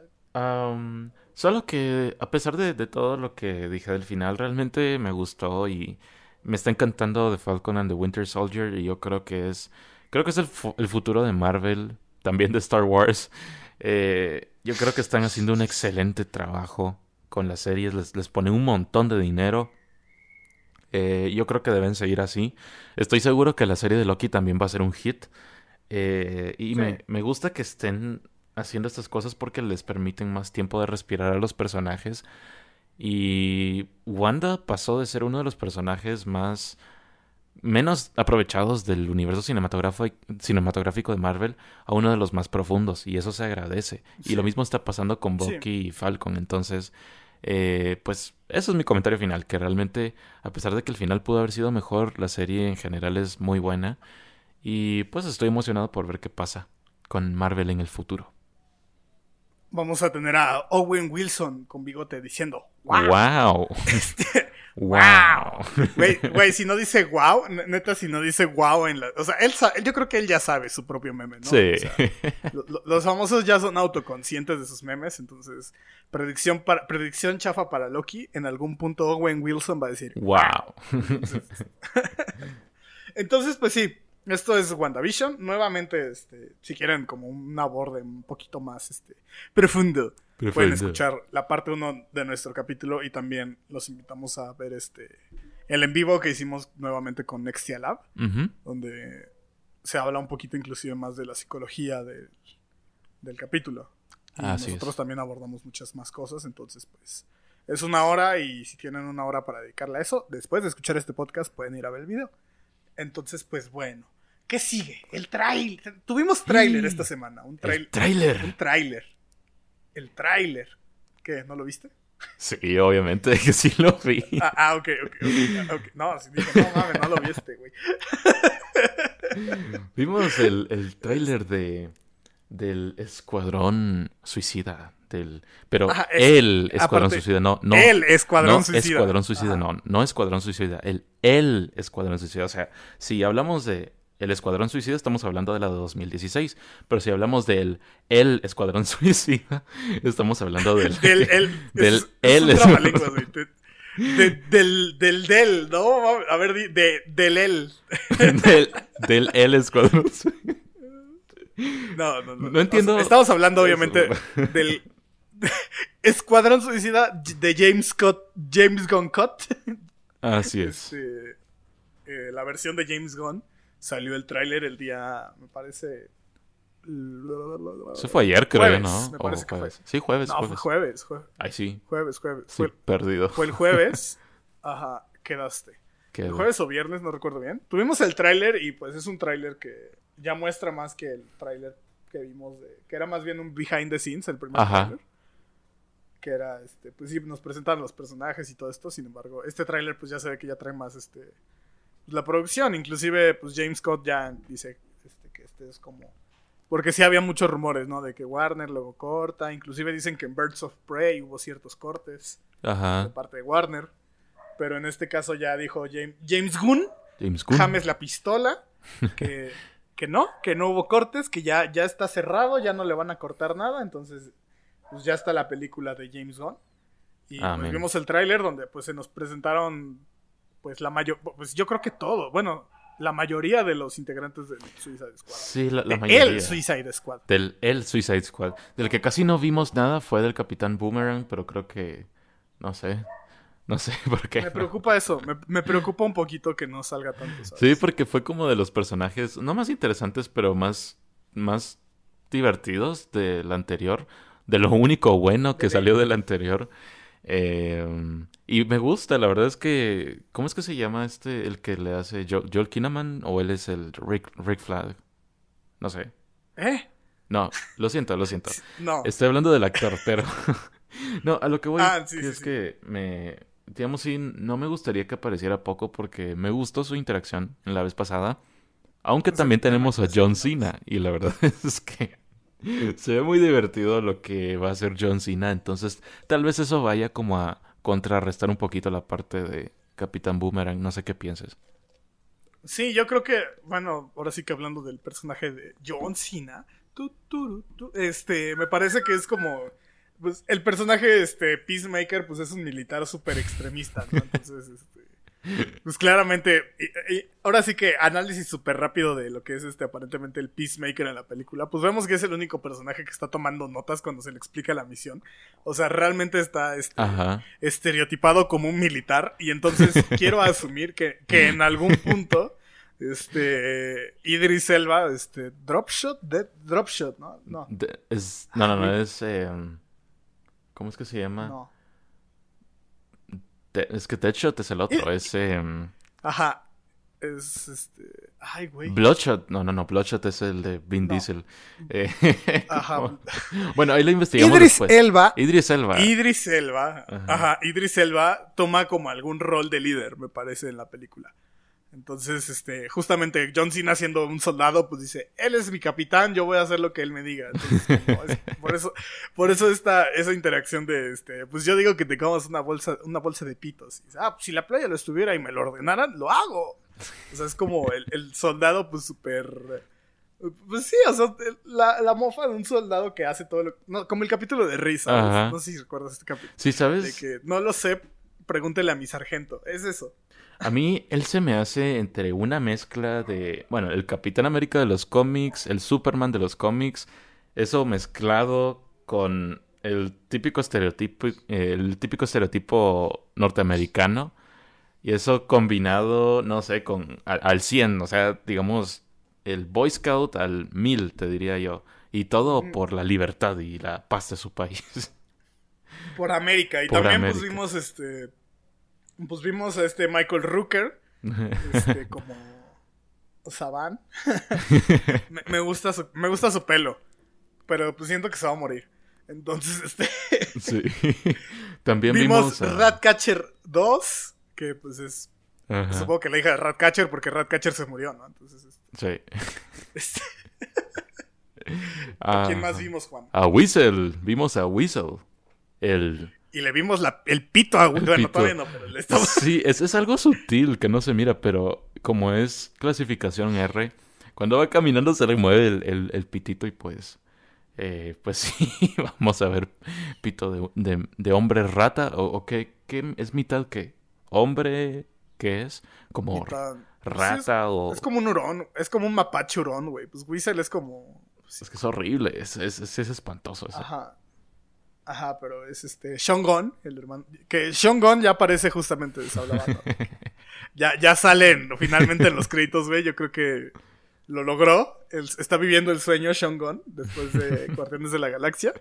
B: solo que a pesar de, de todo lo que dije del final, realmente me gustó y me está encantando The Falcon and the Winter Soldier y yo creo que es creo que es el, el futuro de Marvel, también de Star Wars. Eh, yo creo que están haciendo un excelente trabajo con las series, les, les ponen un montón de dinero. Eh, yo creo que deben seguir así. Estoy seguro que la serie de Loki también va a ser un hit. Eh, y me, me gusta que estén haciendo estas cosas porque les permiten más tiempo de respirar a los personajes y Wanda pasó de ser uno de los personajes más menos aprovechados del universo cinematográfico de Marvel a uno de los más profundos y eso se agradece. Y lo mismo está pasando con Bucky y Falcon. Entonces, eh, pues eso es mi comentario final, que realmente a pesar de que el final pudo haber sido mejor, la serie en general es muy buena y pues estoy emocionado por ver qué pasa con Marvel en el futuro
A: vamos a tener a Owen Wilson con bigote diciendo
B: ¡Wow!
A: ¡Wow! Güey, si no dice wow, neta, si no dice wow en la. O sea, él yo creo que él ya sabe su propio meme, ¿no?
B: Sí.
A: los famosos ya son autoconscientes de sus memes, entonces, predicción, para, predicción chafa para Loki, en algún punto Owen Wilson va a decir
B: ¡Wow!
A: entonces pues sí, esto es WandaVision. Nuevamente, este, si quieren como un aborde un poquito más este, profundo, pueden escuchar la parte 1 de nuestro capítulo y también los invitamos a ver este el en vivo que hicimos nuevamente con Nextia Lab, donde se habla un poquito inclusive más de la psicología del capítulo. Y nosotros también abordamos muchas más cosas, entonces pues es una hora y si tienen una hora para dedicarle a eso, después de escuchar este podcast pueden ir a ver el video. Entonces, pues bueno. ¿Qué sigue? El trailer. Tuvimos tráiler esta semana. Un
B: tráiler.
A: Un tráiler. El tráiler. ¿Qué? ¿No lo viste?
B: Sí, obviamente que sí lo vi.
A: Ah, ah ok, ok, okay. No, si dije, no mames, no lo viste, güey.
B: Vimos el, el tráiler de del Escuadrón Suicida. Del, pero el Escuadrón Suicida, no, no.
A: El Escuadrón
B: no,
A: Suicida.
B: Escuadrón Suicida, no, no Escuadrón Suicida. El, el Escuadrón Suicida. O sea, si hablamos de el Escuadrón Suicida estamos hablando de la de 2016, pero si hablamos del El Escuadrón Suicida, estamos hablando del
A: del el
B: del
A: el del del del, ¿no? A ver, de, del el
B: del, del el Escuadrón Suicida.
A: No, no, no.
B: No entiendo.
A: estamos hablando obviamente del Escuadrón Suicida de James Scott, James Gunn Cut.
B: Así es.
A: Este, eh, la versión de James Gunn Salió el tráiler el día, me parece...
B: Se fue ayer, creo, ¿no?
A: Me parece que fue.
B: Sí, jueves.
A: No,
B: fue
A: jueves. jueves.
B: Ay, sí.
A: Jueves, jueves.
B: Sí, perdido.
A: Fue el jueves. Ajá, quedaste. El jueves o viernes, no recuerdo bien. Tuvimos el tráiler y pues es un tráiler que ya muestra más que el tráiler que vimos de... Que era más bien un behind the scenes, el primer tráiler. Que era, este, pues sí, nos presentaron los personajes y todo esto. Sin embargo, este tráiler pues ya se ve que ya trae más, este la producción. Inclusive, pues James Scott ya dice este, que este es como... Porque sí había muchos rumores, ¿no? De que Warner luego corta. Inclusive dicen que en Birds of Prey hubo ciertos cortes.
B: Ajá.
A: De parte de Warner. Pero en este caso ya dijo James, James Gunn.
B: James Gunn.
A: James la pistola. Que, que no, que no hubo cortes, que ya, ya está cerrado, ya no le van a cortar nada. Entonces, pues ya está la película de James Gunn. Y pues, vimos el tráiler donde pues se nos presentaron pues la mayor, pues yo creo que todo, bueno, la mayoría de los integrantes del Suicide Squad.
B: Sí, la, mayoría.
A: El Suicide Squad.
B: Del el Suicide Squad. Del que casi no vimos nada fue del Capitán Boomerang, pero creo que No sé. No sé por qué.
A: Me preocupa eso. Me, preocupa un poquito que no salga tanto.
B: Sí, porque fue como de los personajes, no más interesantes, pero más, más divertidos del anterior. De lo único bueno que salió del anterior. Eh, y me gusta, la verdad es que. ¿Cómo es que se llama este? El que le hace Joel Kinnaman o él es el Rick, Rick Flag? No sé.
A: ¿Eh?
B: No, lo siento, lo siento. no. Estoy hablando del actor, pero. no, a lo que voy ah, es que me. Digamos, sí, no me gustaría que apareciera poco porque me gustó su interacción en la vez pasada. Aunque también tenemos a John Cena. Y la verdad es que se ve muy divertido lo que va a hacer John Cena. Entonces, tal vez eso vaya como a contrarrestar un poquito la parte de Capitán Boomerang. No sé qué pienses.
A: Sí, yo creo que, bueno, ahora sí que hablando del personaje de John Cena, este, me parece que es como, pues, el personaje, este, Peacemaker, pues es un militar súper extremista, ¿no? Entonces, este, pues claramente, ahora sí que análisis súper rápido de lo que es este aparentemente el Peacemaker en la película, pues vemos que es el único personaje que está tomando notas cuando se le explica la misión. O sea, realmente está este, estereotipado como un militar y entonces quiero asumir que, que en algún punto este Idris Elba, este Dropshot, Dead Dropshot, ¿no? No.
B: es, no, no, no, es em, ¿cómo es que se llama? No es que Deadshot es el otro, es... Em,
A: Ajá. Es este. Ay, güey.
B: Bloodshot. No, no, no. Bloodshot es el de Vin Diesel. Eh, Ajá. Bueno, ahí lo investigamos
A: Idris Elba.
B: Idris Elba.
A: Idris Elba. Ajá. Idris Elba toma como algún rol de líder, me parece, en la película. Entonces, este, justamente John Cena siendo un soldado, pues dice, él es mi capitán, yo voy a hacer lo que él me diga. por eso, por eso esta, esa interacción de, este, pues yo digo que te comas una bolsa, una bolsa de pitos. Y dice, ah, pues si la playa lo estuviera y me lo ordenaran, lo hago. O sea, es como el, soldado, pues súper... Pues sí, o sea, la, la, mofa de un soldado que hace todo lo... No, como el capítulo de Risa, no sé si recuerdas este capítulo.
B: Sí, ¿sabes?
A: De que no lo sé, pregúntele a mi sargento. Es eso.
B: A mí él se me hace entre una mezcla de, bueno, el Capitán América de los cómics, el Superman de los cómics, eso mezclado con el típico estereotipo, el típico estereotipo norteamericano y eso combinado, no sé, con al, 100, o sea, digamos el Boy Scout al 1000, te diría yo, y todo por la libertad y la paz de su país.
A: Por América y también pusimos este pues vimos a este Michael Rooker, este, como Saban. me, gusta su, me gusta su pelo, pero pues siento que se va a morir. Entonces, este...
B: sí. También
A: vimos, Ratcatcher 2, que pues es... Supongo que la hija de Ratcatcher porque Ratcatcher se murió, ¿no? Entonces,
B: este...
A: Sí. ¿A quién más vimos, Juan?
B: A Whistle. Vimos a Whistle. El
A: y le vimos el pito a Bueno, todavía no, pero le estamos...
B: Sí, es, es algo sutil que no se mira, pero como es clasificación R, cuando va caminando se le mueve el, el, pitito y pues... Eh, pues sí, vamos a ver pito de, de, hombre rata o, qué, es mitad qué hombre qué es como rata o
A: es como un hurón es como un mapache hurón güey. Pues Whistle es como
B: es que es horrible es, es, es, espantoso eso.
A: ajá Ajá, pero es este Sean Gunn, el hermano. Que Sean Gunn ya aparece justamente de ya, ya salen finalmente en los créditos, güey. Yo creo que lo logró. está viviendo el sueño Sean Gunn después de Guardianes de la Galaxia.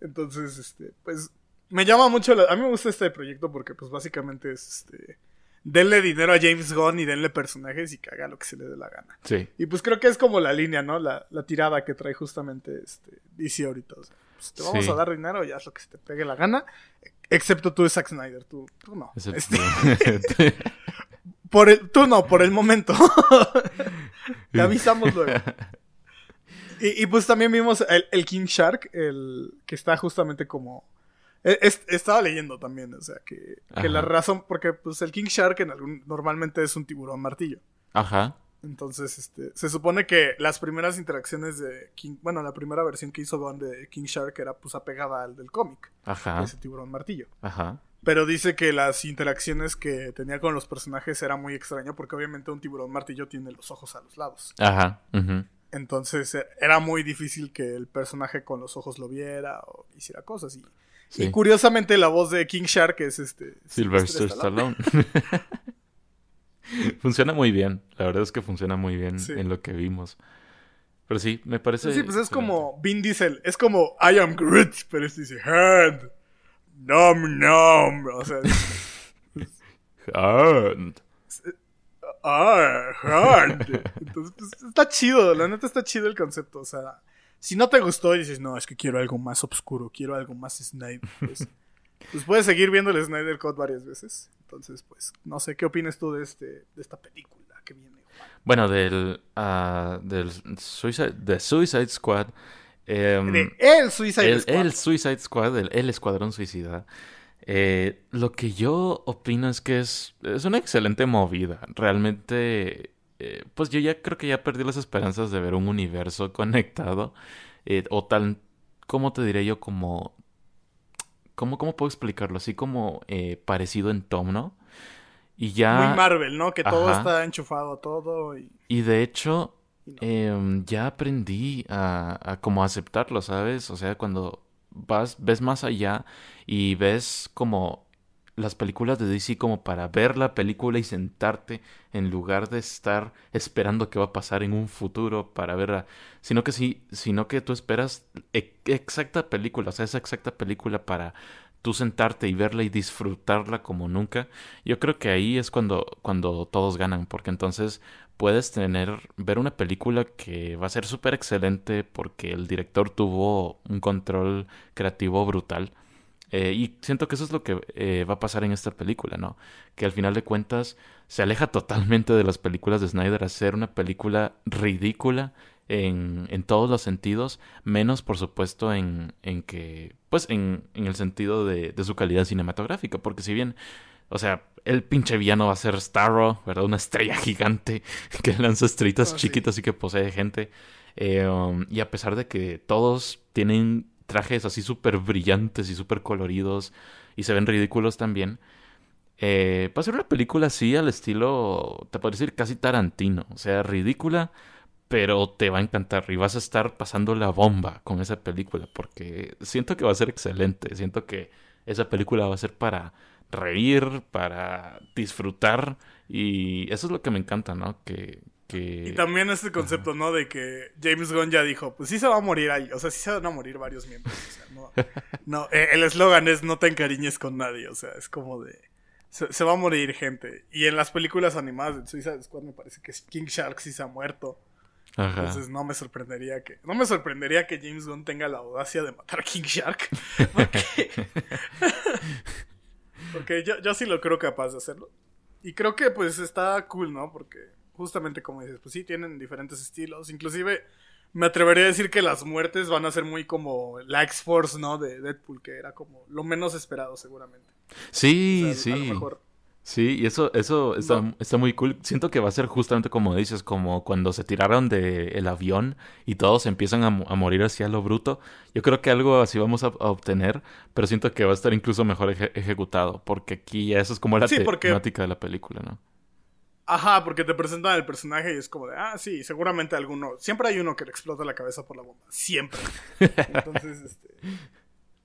A: Entonces, este, pues me llama mucho. a mí me gusta este proyecto porque, pues básicamente es este. Denle dinero a James Gunn y denle personajes y que haga lo que se le dé la gana.
B: Sí.
A: Y pues creo que es como la línea, ¿no? La, la tirada que trae justamente este DC ahorita. O sea. Pues, te vamos a dar dinero y haz lo que se te pegue la gana. Excepto tú, Zack Snyder. Tú, tú no. Este, por el, tú no, por el momento. te avisamos luego. Y, pues también vimos el, King Shark, el que está justamente como... E, estaba leyendo también, o sea, que, que la razón, porque pues el King Shark en algún, normalmente es un tiburón martillo.
B: Ajá.
A: Entonces, este, se supone que las primeras interacciones de King, bueno, la primera versión que hizo Gon de King Shark era pues apegada al del cómic.
B: Ajá.
A: Ese tiburón martillo.
B: Ajá.
A: Pero dice que las interacciones que tenía con los personajes era muy extraño porque obviamente un tiburón martillo tiene los ojos a los lados.
B: Ajá.
A: Entonces e, era muy difícil que el personaje con los ojos lo viera o hiciera cosas. Y Y curiosamente la voz de King Shark es este...
B: Sylvester Stallone. funciona muy bien, la verdad es que funciona muy bien en lo que vimos. Pero sí, me parece...
A: Sí, pues es como Vin Diesel, es como I am Groot, pero este dice hand, nom nom, o sea... hand. Ah, hand. Entonces, pues está chido, la neta está chido el concepto, o sea... Si no te gustó y dices, no, es que quiero algo más oscuro, quiero algo más Snyder, pues, pues, puedes seguir viendo el Snyder Cut varias veces. Entonces, pues, no sé, ¿qué opinas tú de, este, de esta película que viene?
B: Bueno, del, uh, del Suicide, de Suicide Squad.
A: Em, el Suicide
B: Squad. El Suicide Squad, el, Escuadrón Suicida. Eh, lo que yo opino es que es, es una excelente movida. Realmente eh, pues yo ya creo que ya perdí las esperanzas de ver un universo conectado. Eh, o tal, ¿cómo te diré yo? Como... ¿Cómo, cómo puedo explicarlo? Así como eh, parecido en tono. Y ya...
A: Muy Marvel, ¿no? Que todo está enchufado, todo. Y,
B: y de hecho, em, ya aprendí a, a como aceptarlo, ¿sabes? O sea, cuando vas, ves más allá y ves como las películas de DC como para ver la película y sentarte en lugar de estar esperando qué va a pasar en un futuro para verla, sino que sí, sino que tú esperas e, exacta película, o sea, esa exacta película para tú sentarte y verla y disfrutarla como nunca. Yo creo que ahí es cuando cuando todos ganan, porque entonces puedes tener ver una película que va a ser súper excelente porque el director tuvo un control creativo brutal eh, y siento que eso es lo que eh, va a pasar en esta película, ¿no? Que al final de cuentas se aleja totalmente de las películas de Snyder a ser una película ridícula en, en todos los sentidos, menos por supuesto en, en que, pues en, en el sentido de, de, su calidad cinematográfica, porque si bien, o sea, el pinche villano va a ser Starro, ¿verdad? Una estrella gigante que lanza estrellitas oh, chiquitas y que posee gente. Eh, um, y a pesar de que todos tienen trajes así súper brillantes y súper coloridos y se ven ridículos también. Eh, va a ser una película así al estilo, te puedo decir, casi Tarantino. O sea, ridícula, pero te va a encantar y vas a estar pasando la bomba con esa película porque siento que va a ser excelente. Siento que esa película va a ser para reír, para disfrutar y eso es lo que me encanta, ¿no? Que, y
A: también este concepto, ¿no? De que James Gunn ya dijo, pues sí se va a morir ahí, o sea, sí se van a morir varios miembros. O sea, no, no eh, el eslogan es no te encariñes con nadie, o sea, es como de... Se, va a morir gente. Y en las películas animadas de Suicide Squad me parece que King Shark sí se ha muerto. Entonces no me sorprendería que... No me sorprendería que James Gunn tenga la audacia de matar a King Shark. Porque, porque yo, yo sí lo creo capaz de hacerlo. Y creo que pues está cool, ¿no? Porque justamente como dices, pues sí, tienen diferentes estilos. Inclusive me atrevería a decir que las muertes van a ser muy como la X-Force, ¿no? De Deadpool, que era como lo menos esperado seguramente.
B: Sí, sí. A lo mejor... Sí, y eso, eso está, está, muy cool. Siento que va a ser justamente como dices, como cuando se tiraron del avión y todos empiezan a, morir hacia lo bruto. Yo creo que algo así vamos a, obtener, pero siento que va a estar incluso mejor ejecutado, porque aquí ya eso es como la temática de la película, ¿no?
A: Ajá, porque te presentan el personaje y es como de, ah, sí, seguramente alguno. Siempre hay uno que le explota la cabeza por la bomba. Siempre. Entonces, este.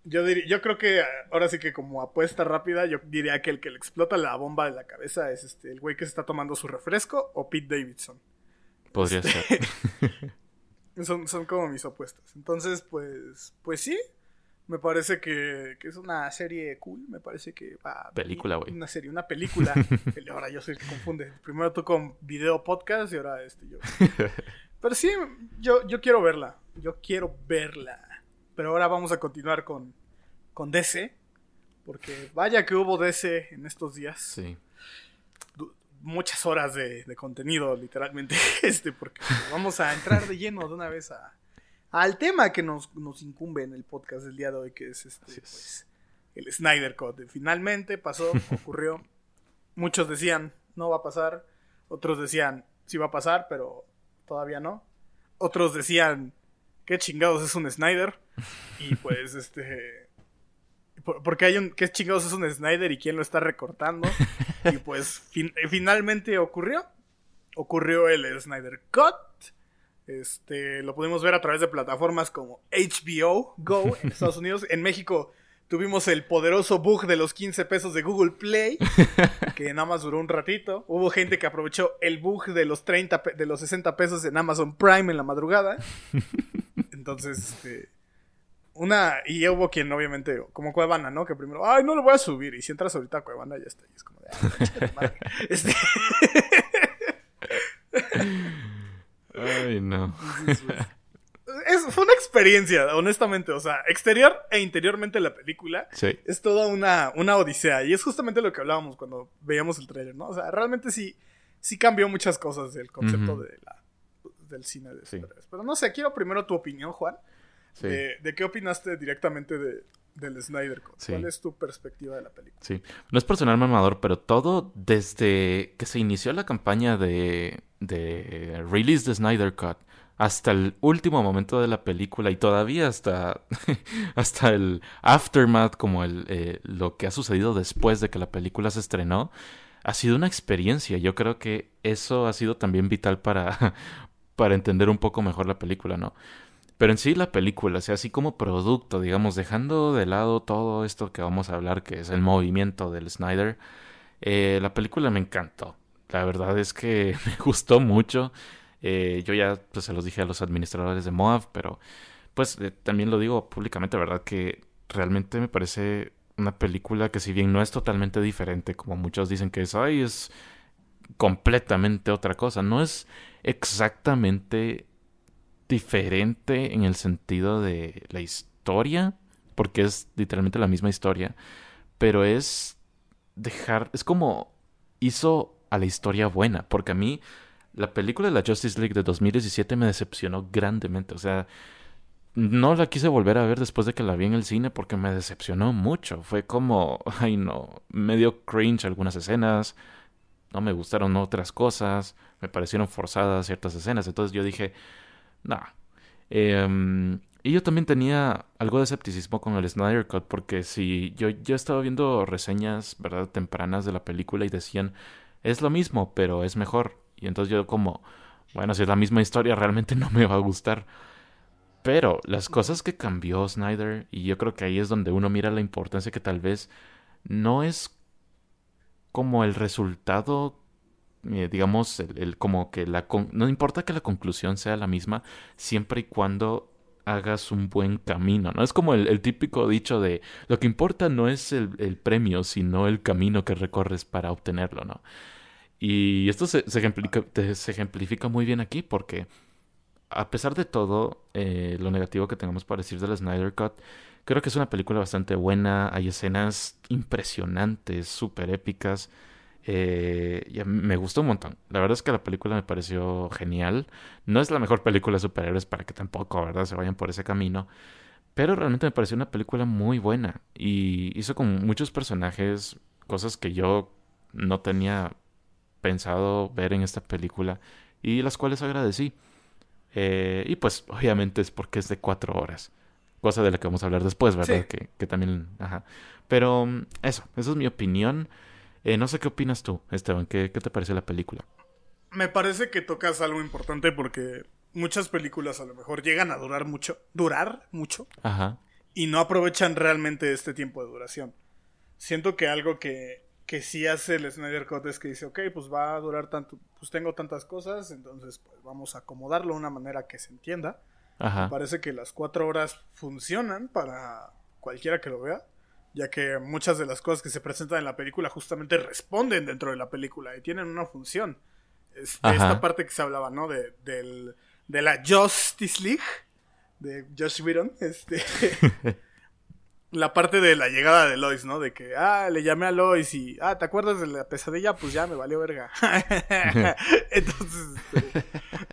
A: Yo, diría, yo creo que ahora sí que como apuesta rápida, yo diría que el que le explota la bomba de la cabeza es este el güey que se está tomando su refresco o Pete Davidson.
B: Podría este, ser.
A: son, son como mis apuestas. Entonces, pues, pues sí, me parece que, es una serie cool. Me parece que va.
B: Película, güey.
A: Una serie, una película. ahora yo soy confunde. Primero tú con video podcast y ahora este yo. Pero sí, yo, yo quiero verla. Yo quiero verla. Pero ahora vamos a continuar con, con DC. Porque vaya que hubo DC en estos días.
B: Sí.
A: muchas horas de, de contenido, literalmente. Este, porque vamos a entrar de lleno de una vez a al tema que nos, incumbe en el podcast del día de hoy, que es este, pues, el Snyder Code. Finalmente pasó, ocurrió. Muchos decían, no va a pasar. Otros decían, sí va a pasar, pero todavía no. Otros decían, qué chingados es un Snyder. Y pues, este. Porque hay un. ¿Qué chingados es un Snyder y quién lo está recortando? Y pues, finalmente ocurrió. Ocurrió el Snyder Cut este, lo pudimos ver a través de plataformas como HBO Go en Estados Unidos. En México Tuvimos el poderoso bug de los 15 pesos de Google Play, que nada más duró un ratito. Hubo gente que aprovechó el bug de los 30 de los 60 pesos en Amazon Prime en la madrugada. Entonces, este una y hubo quien obviamente como Cuevana, ¿no? Que primero, ay, no lo voy a subir y si entras ahorita a Cuevana ya está, y es como de, madre. este
B: Ay, no.
A: Es, fue una experiencia, honestamente. O sea, exterior e interiormente la película
B: Sí.
A: es toda una, una odisea. Y es justamente lo que hablábamos cuando veíamos el trailer, ¿no? O sea, realmente sí, sí cambió muchas cosas del concepto de la, del cine de
B: Sí.
A: Pero no sé, quiero primero tu opinión, Juan.
B: Sí.
A: De, de qué opinaste directamente de, del Snyder Cut. ¿Cuál es tu perspectiva de la película?
B: Sí, no es personal mamador, pero todo desde que se inició la campaña de, de release de Snyder Cut hasta el último momento de la película y todavía hasta, hasta el aftermath, como el, eh, lo que ha sucedido después de que la película se estrenó, ha sido una experiencia. Yo creo que eso ha sido también vital para, para entender un poco mejor la película, ¿no? Pero en sí la película, o sea, así como producto, digamos, dejando de lado todo esto que vamos a hablar, que es el movimiento del Snyder, eh, la película me encantó. La verdad es que me gustó mucho. Eh, yo ya pues, se los dije a los administradores de Moab, pero pues eh, también lo digo públicamente, ¿verdad? Que realmente me parece una película que si bien no es totalmente diferente, como muchos dicen que es, ay, es completamente otra cosa, no es exactamente diferente en el sentido de la historia, porque es literalmente la misma historia, pero es dejar, es como hizo a la historia buena, porque a mí la película de la Justice League de 2017 me decepcionó grandemente, o sea, no la quise volver a ver después de que la vi en el cine porque me decepcionó mucho, fue como, ay no, medio cringe algunas escenas, no me gustaron otras cosas, me parecieron forzadas ciertas escenas, entonces yo dije, no. Em, y yo también tenía algo de escepticismo con el Snyder Cut porque si yo, yo estaba viendo reseñas, ¿verdad?, tempranas de la película y decían, es lo mismo, pero es mejor. Y entonces yo como, bueno, si es la misma historia, realmente no me va a gustar. Pero las cosas que cambió Snyder, y yo creo que ahí es donde uno mira la importancia que tal vez no es como el resultado eh, digamos, el, el como que la... con- no importa que la conclusión sea la misma, siempre y cuando hagas un buen camino, ¿no? Es como el, el típico dicho de lo que importa no es el, el premio, sino el camino que recorres para obtenerlo, ¿no? Y esto se, se ejemplifica, muy bien aquí porque a pesar de todo eh, lo negativo que tengamos para decir del Snyder Cut, creo que es una película bastante buena, hay escenas impresionantes, súper épicas. Eh, me gustó un montón. La verdad es que la película me pareció genial. No es la mejor película de superhéroes para que tampoco, ¿verdad? Se vayan por ese camino. Pero realmente me pareció una película muy buena. Y hizo con muchos personajes cosas que yo no tenía pensado ver en esta película. Y las cuales agradecí. Eh, y pues obviamente es porque es de cuatro horas. Cosa de la que vamos a hablar después, ¿verdad?
A: Sí.
B: Que, que también... Ajá. Pero mm, eso, esa es mi opinión. Eh, no sé qué opinas tú, Esteban. ¿Qué, qué te parece la película?
A: Me parece que tocas algo importante porque muchas películas a lo mejor llegan a durar mucho, durar mucho,
B: Ajá.
A: y no aprovechan realmente este tiempo de duración. Siento que algo que, que sí hace el Snyder Cut es que dice, ok, pues va a durar tanto, pues tengo tantas cosas, entonces pues vamos a acomodarlo de una manera que se entienda.
B: Ajá.
A: Parece que las cuatro horas funcionan para cualquiera que lo vea, ya que muchas de las cosas que se presentan en la película justamente responden dentro de la película y tienen una función. Esta parte que se hablaba, ¿no? De, del- de la Justice League, de Josh Whedon, este... la parte de la llegada de Lois, ¿no? De que, ah, le llamé a Lois y, ah, ¿te acuerdas de la pesadilla? Pues ya me valió verga. Entonces, este,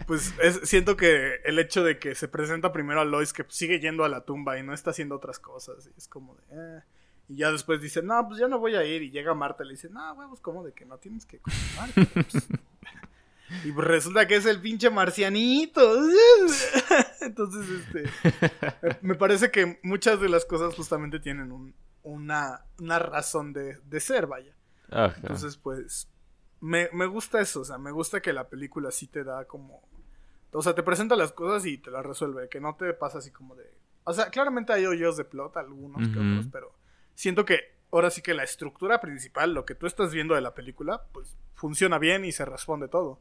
A: pues es- siento que el hecho de que se presenta primero a Lois que sigue yendo a la tumba y no está haciendo otras cosas, y es como de, eh. Y ya después dice, no, pues ya no voy a ir. Y llega Marta y le dice, no, huevos, como de que no tienes que continuar. pues". Y pues resulta que es el pinche marcianito. Entonces, este. me- parece que muchas de las cosas justamente tienen un- una, una razón de, de ser, vaya.
B: Ajá.
A: Entonces, pues, me, me gusta eso, o sea, me gusta que la película sí te da como... O sea, te presenta las cosas y te las resuelve, que no te pasa así como de... O sea, claramente hay hoyos de plot, algunos que otros, pero siento que ahora sí que la estructura principal, lo que tú estás viendo de la película, pues funciona bien y se responde todo.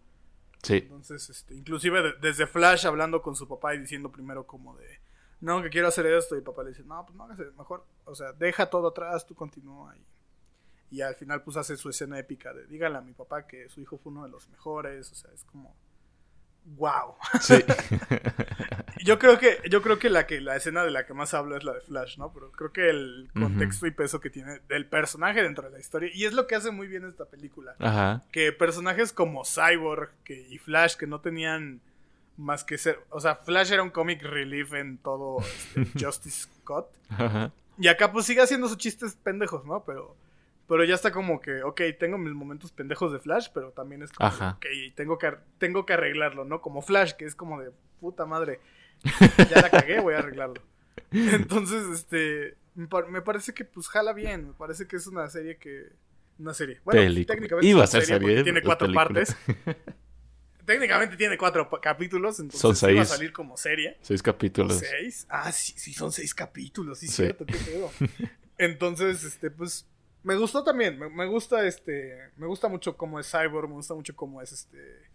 B: Sí.
A: Entonces, este, inclusive desde Flash hablando con su papá y diciendo primero como de, no, que quiero hacer esto, y papá le dice, no, pues no hagas mejor, o sea, deja todo atrás, tú continúa ahí. Y al final pues hace su escena épica de, dígale a mi papá que su hijo fue uno de los mejores, o sea, es como wow. Sí. yo creo que yo creo que la que la escena de la que más hablo es la de Flash, ¿no? Pero creo que el contexto y peso que tiene del personaje dentro de la historia y es lo que hace muy bien esta película. Ajá. Que personajes como Cyborg que, y Flash que no tenían más que ser, o sea, Flash era un comic relief en todo este, Justice Scott. Ajá. Y acá pues sigue haciendo sus chistes pendejos, ¿no? Pero pero ya está como que, ok, tengo mis momentos pendejos de Flash, pero también es como, ok, tengo que, tengo que arreglarlo, ¿no? Como Flash, que es como de puta madre. Ya la cagué, voy a arreglarlo. Entonces, este, me parece que pues jala bien, me parece que es una serie que... Una serie. Bueno, técnicamente
B: Iba a ser serie,
A: tiene cuatro partes. técnicamente tiene cuatro capítulos, entonces son seis. iba a salir como serie.
B: Seis capítulos.
A: ¿Seis? Ah, sí, sí, son seis capítulos, sí, sí. cierto, qué pedo. Entonces, este, pues me gustó también, me, gusta este, me gusta mucho cómo es Cyborg, me gusta mucho cómo es este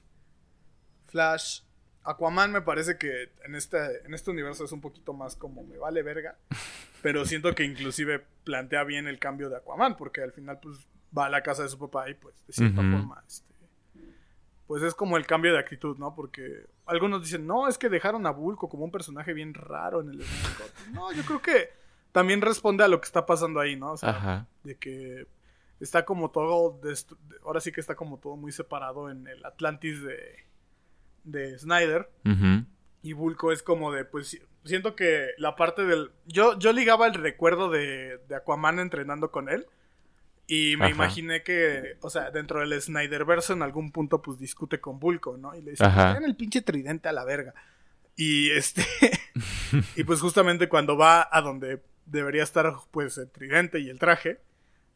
A: Flash. Aquaman me parece que en este, en este universo es un poquito más como me vale verga, pero siento que inclusive plantea bien el cambio de Aquaman, porque al final pues va a la casa de su papá y pues de cierta forma este, pues es como el cambio de actitud, ¿no? Porque algunos dicen, no, es que dejaron a Bulko como un personaje bien raro en el No, yo creo que también responde a lo que está pasando ahí, ¿no? O sea, de que está como todo, ahora sí que está como todo muy separado en el Atlantis de, de Snyder. Y Bulko es como de, pues, siento que la parte del... Yo, yo ligaba el recuerdo de, de Aquaman entrenando con él. Y me imaginé que, o sea, dentro del Snyderverse en algún punto pues discute con Bulko, ¿no? Y le dice, en el pinche tridente a la verga. Y este... y pues justamente cuando va a donde debería estar pues el tridente y el traje,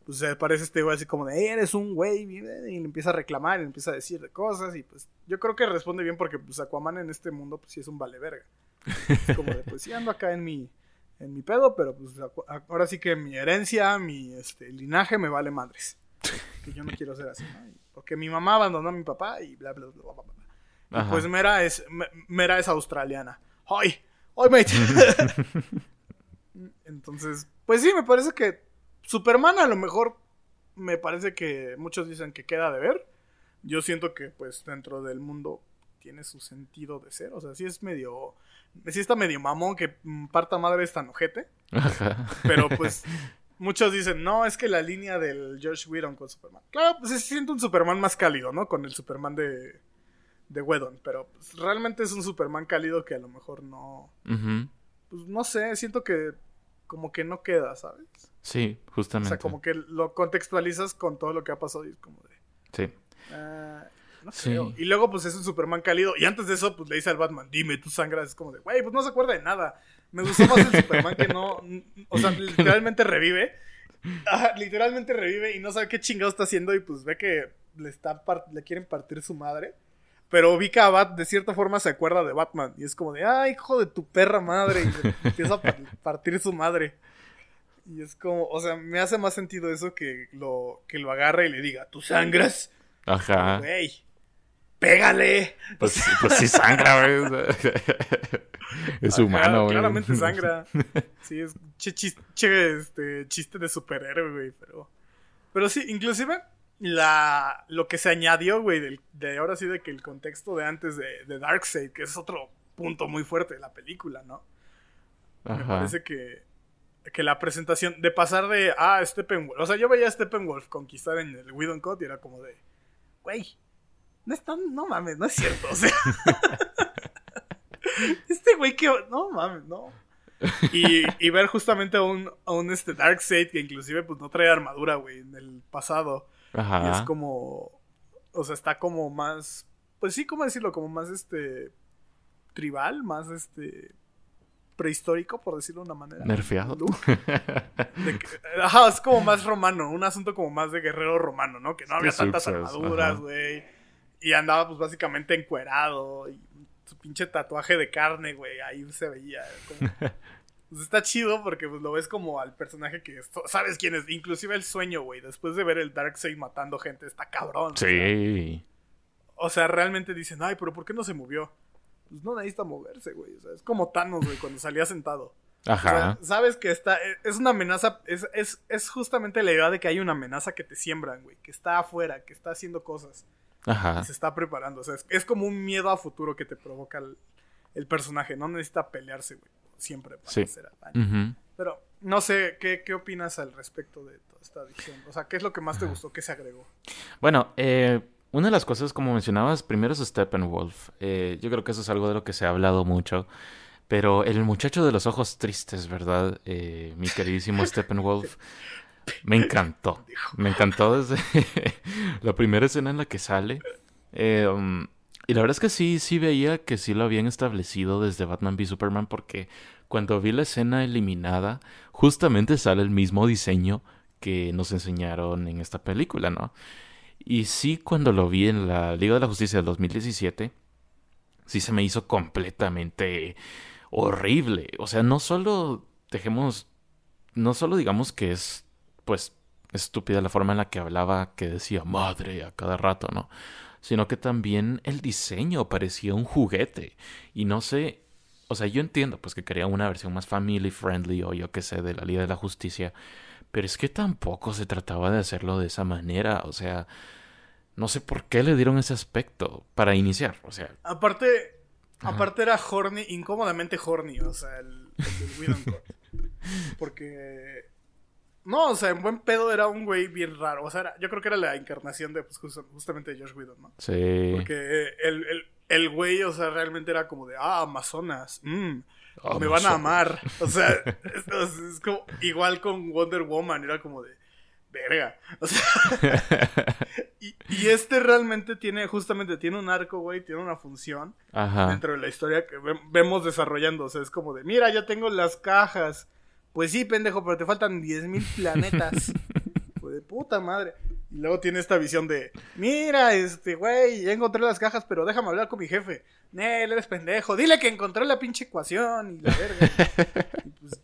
A: pues se parece este güey así como de, eres un güey, y le empieza a reclamar, y le empieza a decir de cosas, y pues yo creo que responde bien porque pues Aquaman en este mundo pues sí es un vale verga. Es como de, pues sí ando acá en mi, en mi pedo, pero pues ahora sí que mi herencia, mi este, linaje me vale madres. Que yo no quiero ser así, ¿no? Porque mi mamá abandonó a mi papá y bla, bla, bla, bla, bla. Y pues Mera es, Mera es australiana. ¡Ay! ¡Ay, mate! Entonces, pues sí, me parece que Superman a lo mejor me parece que muchos dicen que queda de ver. Yo siento que pues dentro del mundo tiene su sentido de ser. O sea, sí es medio... Sí está medio mamón que parta madre esta nojete. Pero pues muchos dicen, no, es que la línea del George Whedon con Superman. Claro, pues se siente un Superman más cálido, ¿no? Con el Superman de, de Whedon. Pero pues, realmente es un Superman cálido que a lo mejor no... Pues no sé, siento que como que no queda, ¿sabes?
B: Sí, justamente.
A: O sea, como que lo contextualizas con todo lo que ha pasado y es como de...
B: Sí.
A: Ah, no sé. Y luego, pues es un Superman cálido. Y antes de eso, pues le dice al Batman, dime, tú sangras. Es como de, güey, pues no se acuerda de nada. Me gustó más el Superman que no. O sea, literalmente revive. literalmente revive y no sabe qué chingado está haciendo. Y pues ve que le, está le quieren partir su madre. Pero vi que Bat de cierta forma se acuerda de Batman. Y es como de, ay, hijo de tu perra madre. Y empieza a partir su madre. Y es como, o sea, me hace más sentido eso que lo, que lo agarre y le diga, ¿tú sangras?
B: Ajá.
A: Güey, pégale.
B: Pues, pues sí sangra, güey. es humano, güey.
A: Claramente sangra. Sí, es chiste, este, chiste de superhéroe, güey. Pero, pero sí, inclusive la lo que se añadió, güey, de, ahora sí de que el contexto de antes de, de Darkseid, que es otro punto muy fuerte de la película, ¿no? Me parece que, que la presentación, de pasar de, ah, Steppenwolf, o sea, yo veía a Steppenwolf conquistar en el Widow Cut y era como de, güey, no es tan, no mames, no es cierto, o sea. este güey que, no mames, no. Y, y ver justamente a un, a un este Darkseid que inclusive pues no trae armadura, güey, en el pasado. Y es como. O sea, está como más. Pues sí, ¿cómo decirlo? Como más este. Tribal, más este. Prehistórico, por decirlo de una manera.
B: Nerfeado.
A: ajá, es como más romano. Un asunto como más de guerrero romano, ¿no? Que no había tantas armaduras, güey. Y andaba, pues básicamente encuerado. Y su pinche tatuaje de carne, güey. Ahí se veía. Pues está chido porque pues, lo ves como al personaje que sabes quién es. Inclusive el sueño, güey. Después de ver el Darkseid matando gente, está cabrón.
B: Sí.
A: O sea, realmente dicen, ay, pero ¿por qué no se movió? Pues no necesita moverse, güey. O sea, es como Thanos, güey, cuando salía sentado. Ajá. sabes que está. Es una amenaza. Es, es, es, justamente la idea de que hay una amenaza que te siembran, güey. Que está afuera, que está haciendo cosas. Ajá. Y se está preparando. O sea, es, como un miedo a futuro que te provoca el, personaje. No necesita pelearse, güey siempre para hacer daño. Pero no sé, ¿qué, ¿qué, opinas al respecto de toda esta adicción? O sea, ¿qué es lo que más te gustó? ¿Qué se agregó?
B: Bueno, eh, una de las cosas, como mencionabas, primero es Steppenwolf. Eh, yo creo que eso es algo de lo que se ha hablado mucho. Pero el muchacho de los ojos tristes, ¿verdad? Eh, mi queridísimo Steppenwolf. Me encantó. Me encantó desde la primera escena en la que sale. Eh, um, y la verdad es que sí, sí veía que sí lo habían establecido desde Batman v Superman porque cuando vi la escena eliminada, justamente sale el mismo diseño que nos enseñaron en esta película, ¿no? Y sí, cuando lo vi en la Liga de la Justicia del 2017, sí se me hizo completamente horrible. O sea, no solo dejemos, no solo digamos que es, pues, estúpida la forma en la que hablaba, que decía madre a cada rato, ¿no? sino que también el diseño parecía un juguete. Y no sé, o sea, yo entiendo pues que quería una versión más family friendly o yo qué sé de la Liga de la Justicia, pero es que tampoco se trataba de hacerlo de esa manera, o sea, no sé por qué le dieron ese aspecto para iniciar, o sea.
A: Aparte, aparte era horny, incómodamente horny, o sea, el, el Porque no, o sea, en buen pedo era un güey bien raro. O sea, yo creo que era la encarnación de, pues, justamente de Josh Whedon, ¿no? Sí. Porque el, el, güey, o sea, realmente era como de, ah, Amazonas, mmm, me van a amar. O sea, es, como, igual con Wonder Woman, era como de, verga. O sea, y, y, este realmente tiene, justamente, tiene un arco, güey, tiene una función dentro de la historia que vemos desarrollando. O sea, es como de, mira, ya tengo las cajas pues sí, pendejo, pero te faltan 10.000 planetas. pues de puta madre. Y luego tiene esta visión de, mira, este, güey, ya encontré las cajas, pero déjame hablar con mi jefe. Nel, eres pendejo. Dile que encontré la pinche ecuación y la verga. Pues,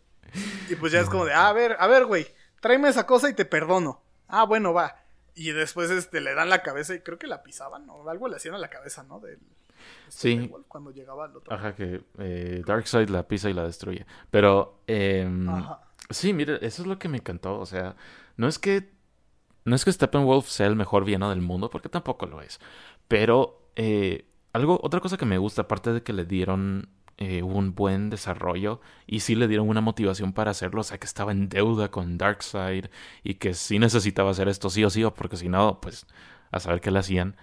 A: y, pues, ya es como de, a ver, a ver, güey, tráeme esa cosa y te perdono. Ah, bueno, va. Y después este, le dan la cabeza y creo que la pisaban, ¿no? Algo le hacían a la cabeza, ¿no? Del,
B: Sí.
A: Cuando llegaba al otro.
B: Ajá, que eh, Darkseid la pisa y la destruye. Pero, eh, sí, mire, eso es lo que me encantó. O sea, no es que. No es que Steppenwolf sea el mejor villano del mundo, porque tampoco lo es. Pero, eh, algo, otra cosa que me gusta, aparte de que le dieron eh, un buen desarrollo y sí le dieron una motivación para hacerlo, o sea, que estaba en deuda con Darkseid y que sí necesitaba hacer esto sí o sí, porque si no, pues a saber qué le hacían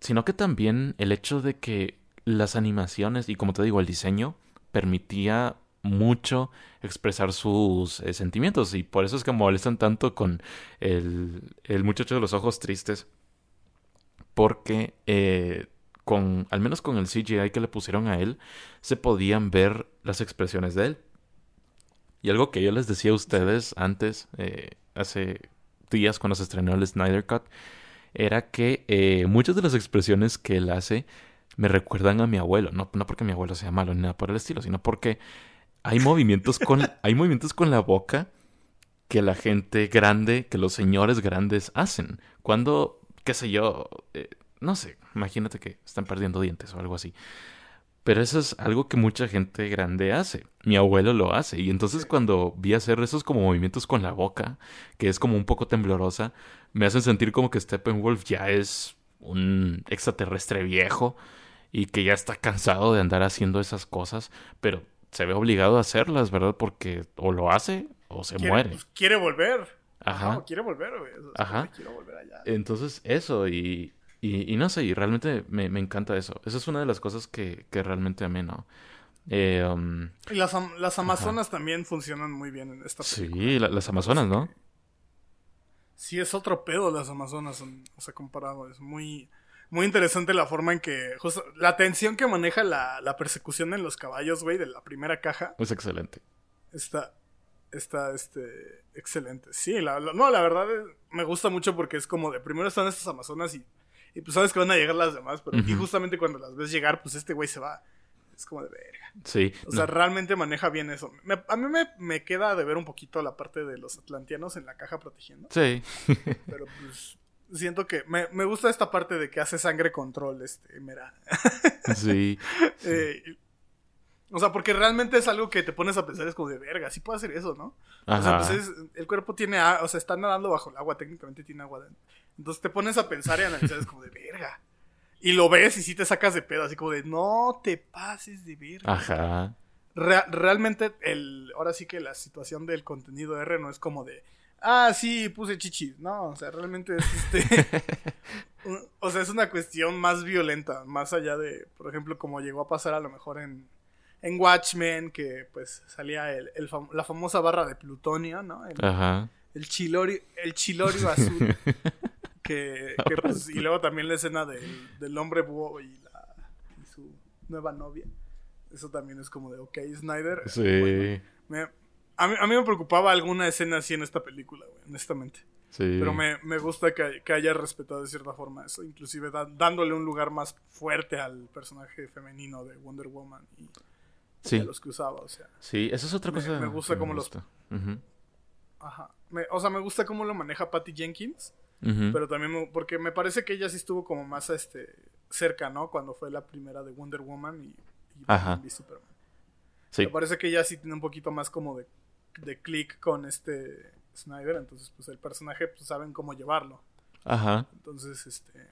B: sino que también el hecho de que las animaciones y como te digo el diseño permitía mucho expresar sus eh, sentimientos y por eso es que molestan tanto con el, el muchacho de los ojos tristes porque eh, con al menos con el CGI que le pusieron a él se podían ver las expresiones de él y algo que yo les decía a ustedes antes eh, hace días cuando se estrenó el Snyder Cut era que muchas de las expresiones que él hace me recuerdan a mi abuelo. No, no porque mi abuelo sea malo ni nada por el estilo, sino porque hay movimientos con, hay movimientos con la boca que la gente grande, que los señores grandes hacen. Cuando, qué sé yo, eh, no sé, imagínate que están perdiendo dientes o algo así. Pero eso es algo que mucha gente grande hace. Mi abuelo lo hace. Y entonces cuando vi hacer esos como movimientos con la boca, que es como un poco temblorosa, me hacen sentir como que Steppenwolf ya es un extraterrestre viejo y que ya está cansado de andar haciendo esas cosas, pero se ve obligado a hacerlas, ¿verdad? Porque o lo hace o se muere. Pues,
A: quiere volver. Ajá. quiere volver,
B: Ajá. Quiere volver allá. Entonces, eso, y, y, no sé, y realmente me, encanta eso. Esa es una de las cosas que, que realmente amé, ¿no? Eh, um,
A: y las, las Amazonas también funcionan muy bien en esta
B: película. Sí, las Amazonas, ¿no?
A: Sí, es otro pedo las Amazonas, o sea, comparado. Es muy, muy interesante la forma en que. la tensión que maneja la, la persecución en los caballos, güey, de la primera caja.
B: Es excelente.
A: Está. Está, este. Excelente. Sí, la, no, la verdad me gusta mucho porque es como de primero están estas Amazonas y y pues sabes que van a llegar las demás, pero y justamente cuando las ves llegar, pues este güey se va. Es como de verga.
B: Sí.
A: O sea, realmente maneja bien eso. Me- a mí me, me queda de ver un poquito la parte de los atlantianos en la caja protegiendo.
B: Sí.
A: Pero pues siento que me, me gusta esta parte de que hace sangre control, este, mira.
B: sí.
A: Eh, o sea, porque realmente es algo que te pones a pensar, es como de verga, sí puede hacer eso, ¿no? O sea,
B: Ajá.
A: pues es- el cuerpo tiene, o sea, está nadando bajo el agua, técnicamente tiene agua dentro. Entonces te pones a pensar y analizar, es como de verga. Y lo ves y sí te sacas de pedo, así como de no te pases de verga.
B: Ajá.
A: Rea- realmente, el, ahora sí que la situación del contenido R no es como de, ah, sí, puse chichis. No, o sea, realmente es este. un- o sea, es una cuestión más violenta, más allá de, por ejemplo, como llegó a pasar a lo mejor en, en Watchmen, que pues salía el, el fam- la famosa barra de plutonio, ¿no? El,
B: Ajá.
A: el chilorio, el chilorio azul. que, que, pues, y luego también la escena del, del hombre búho y, la, y su nueva novia. Eso también es como de, ok, Snyder.
B: Sí.
A: bueno, me- a, mí, a mí me preocupaba alguna escena así en esta película, güey, honestamente.
B: Sí.
A: Pero me, me gusta que, que haya respetado de cierta forma eso, inclusive da- dándole un lugar más fuerte al personaje femenino de Wonder Woman y, y
B: Sí.
A: a los que usaba, o sea.
B: Sí, esa es otra
A: Me-
B: cosa.
A: me gusta
B: que
A: cómo los-
B: gusta.
A: Ajá. Me- o sea, me gusta cómo lo maneja Patty Jenkins. Pero también, me- porque me parece que ella sí estuvo como más este cerca, ¿no? Cuando fue la primera de Wonder Woman y, y
B: Ajá.
A: Superman.
B: Sí.
A: Me parece que ella sí tiene un poquito más como de, de click con este Snyder, entonces pues el personaje pues saben cómo llevarlo.
B: Ajá.
A: Entonces, este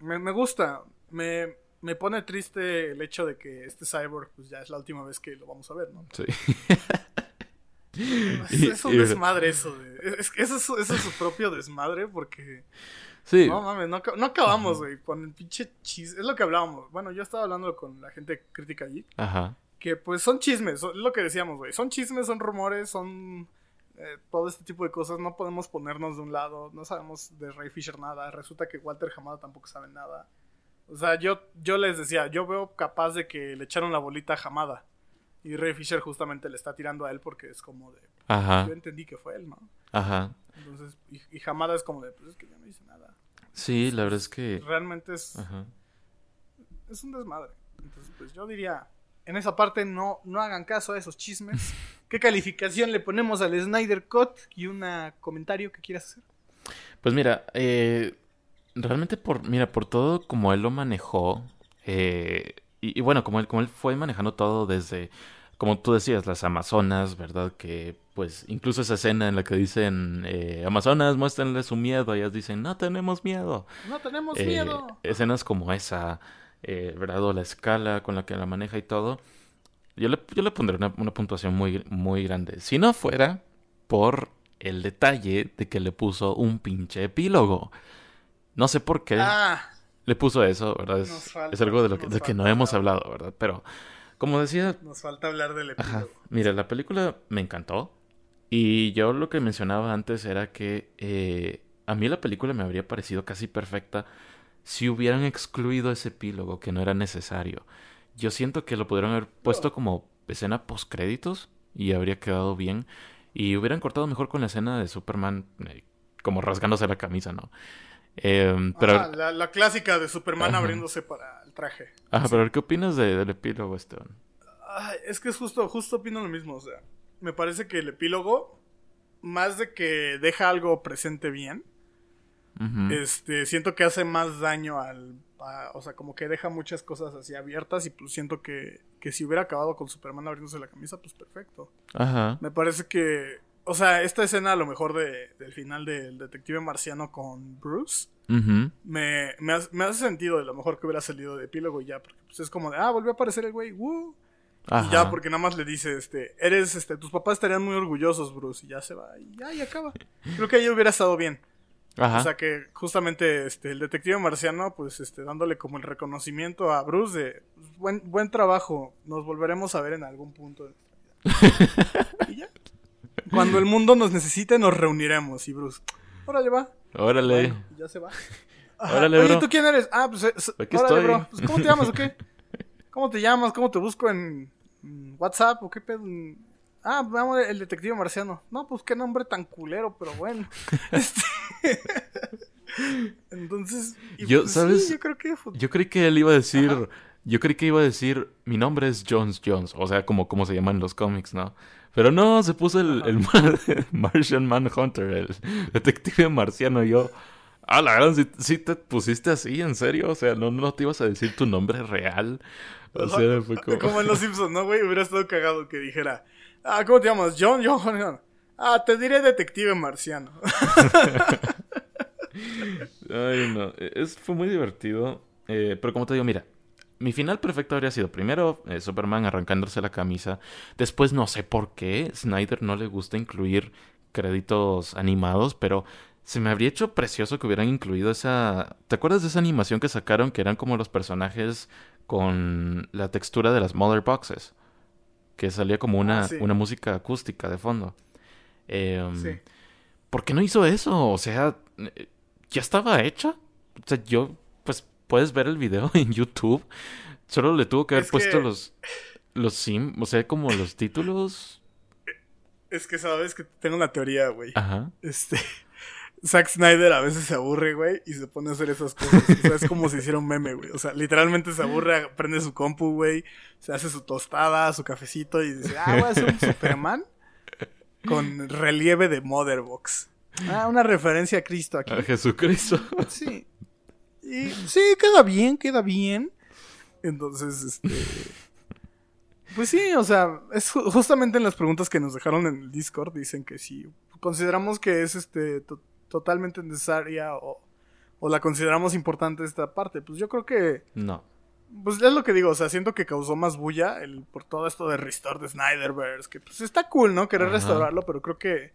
A: me, me gusta, me, me pone triste el hecho de que este Cyborg pues ya es la última vez que lo vamos a ver, ¿no?
B: Sí.
A: Es, un desmadre eso, de, es, es- eso, es, su- eso es su propio desmadre porque...
B: Sí.
A: No mames, no, no acabamos, güey, con el pinche chis. Es lo que hablábamos. Bueno, yo estaba hablando con la gente crítica allí.
B: Ajá.
A: Que pues son chismes, son- es lo que decíamos, güey. Son chismes, son rumores, son eh, todo este tipo de cosas. No podemos ponernos de un lado. No sabemos de Ray Fisher nada. Resulta que Walter Hamada tampoco sabe nada. O sea, yo, yo les decía, yo veo capaz de que le echaron la bolita a Hamada. Y Ray Fisher justamente le está tirando a él porque es como de.
B: Ajá.
A: Yo entendí que fue él, ¿no?
B: Ajá.
A: Entonces, y, y Hamada es como de, pues es que yo no hice nada.
B: Sí, la verdad es que.
A: Realmente es.
B: Ajá.
A: es un desmadre. Entonces, pues yo diría, en esa parte no, no hagan caso a esos chismes. ¿Qué calificación le ponemos al Snyder Cut? Y un comentario que quieras hacer.
B: Pues mira, eh, realmente por, mira, por todo como él lo manejó, eh, y, y bueno, como él, como él fue manejando todo desde, como tú decías, las Amazonas, ¿verdad? Que pues incluso esa escena en la que dicen, eh, Amazonas, muéstrenle su miedo, ellas dicen, no tenemos miedo.
A: No tenemos miedo.
B: escenas como esa, eh, ¿verdad? O la escala con la que la maneja y todo. Yo le, yo le pondré una, una puntuación muy, muy grande. Si no fuera por el detalle de que le puso un pinche epílogo. No sé por qué
A: Ah,
B: le puso eso, ¿verdad? Es,
A: falta,
B: es algo de lo que, de que no hemos
A: hablar.
B: hablado, ¿verdad? Pero, como decía,
A: nos falta hablar del
B: Ajá.
A: epílogo.
B: Mira, la película me encantó. Y yo lo que mencionaba antes era que eh, a mí la película me habría parecido casi perfecta si hubieran excluido ese epílogo que no era necesario. Yo siento que lo pudieron haber puesto como escena post créditos y habría quedado bien. Y hubieran cortado mejor con la escena de Superman eh, como rasgándose la camisa, ¿no? Em, pero,
A: Ajá, la, la clásica de Superman
B: Ajá.
A: abriéndose para el traje.
B: ajá, pero ¿qué opinas de- del epílogo, Esteban?
A: Ay, es que es justo, justo opino lo mismo. O sea, me parece que el epílogo, más de que deja algo presente bien, Este, siento que hace más daño al... a- o sea, como que deja muchas cosas así abiertas y pues siento que, que si hubiera acabado con Superman abriéndose la camisa, pues perfecto.
B: Ajá.
A: Me parece que... O sea, esta escena a lo mejor de, del final del detective marciano con Bruce me, me, hace, me hace sentido de lo mejor que hubiera salido de epílogo y ya, porque pues es como de, ah, volvió a aparecer el güey, ¡woo!
B: Ajá.
A: Y ya, porque nada más le dice, este, eres, este, tus papás estarían muy orgullosos, Bruce, y ya se va, y ya, y acaba. Creo que ahí hubiera estado bien.
B: Ajá.
A: O sea que justamente este el detective marciano pues este dándole como el reconocimiento a Bruce de pues, buen buen trabajo, nos volveremos a ver en algún punto y ya. Cuando el mundo nos necesite nos reuniremos y Bruce, órale va.
B: Órale.
A: Bueno, ya se va. Ajá.
B: Órale,
A: Oye,
B: bro.
A: ¿tú quién eres? Ah, pues, es-
B: Aquí
A: órale,
B: estoy.
A: bro. Pues, ¿cómo te llamas o qué? ¿Cómo te llamas? ¿Cómo te busco en WhatsApp o qué pedo? Ah, llamo el detective marciano. No, pues qué nombre tan culero, pero bueno. Este... Entonces,
B: Yo,
A: pues,
B: ¿sabes?
A: sí, yo creo que
B: Yo creí que él iba a decir, Yo creí que iba a decir, mi nombre es Jones Jones, o sea, como, como se llaman los cómics, ¿no? Pero no, se puso el, el Martian Manhunter, el detective marciano. Y yo, ah, la verdad, si te pusiste así, en serio. O sea, no, no te ibas a decir tu nombre real. O sea,
A: fue como. Como en Los Simpsons, ¿no, güey? Hubiera estado cagado que dijera, ah, ¿cómo te llamas? John, John, John. Ah, te diré detective marciano.
B: Ay, no. Es, fue muy divertido. Eh, pero como te digo, mira, mi final perfecto habría sido primero eh, Superman arrancándose la camisa. Después no sé por qué Snyder no le gusta incluir créditos animados, pero se me habría hecho precioso que hubieran incluido esa... ¿Te acuerdas de esa animación que sacaron que eran como los personajes con la textura de las Mother Boxes? Que salía como una, ah, una música acústica de fondo. Em, sí. ¿Por qué no hizo eso? O sea, ya estaba hecha. O sea, yo puedes ver el video en YouTube. Solo le tuvo que haber puesto los los sim, o sea, como los títulos.
A: Es que sabes que tengo una teoría, güey. Ajá. Este Zack Snyder a veces se aburre, güey, y se pone a hacer esas cosas. O sea, es como si hiciera un meme, güey. O sea, literalmente se aburre, prende su compu, güey, se hace su tostada, su cafecito y dice, ah, voy a hacer un Superman con relieve de Motherbox. Ah, una referencia a Cristo aquí.
B: A Jesucristo.
A: Sí. Y sí, queda bien, queda bien. Entonces, este. Pues sí, o sea, es justamente en las preguntas que nos dejaron en el Discord dicen que si consideramos que es este totalmente necesaria o, o la consideramos importante esta parte. Pues yo creo que.
B: No.
A: Pues es lo que digo, o sea, siento que causó más bulla el, por todo esto de restore de Snyderverse, que pues está cool, ¿no? Querer restaurarlo, pero creo que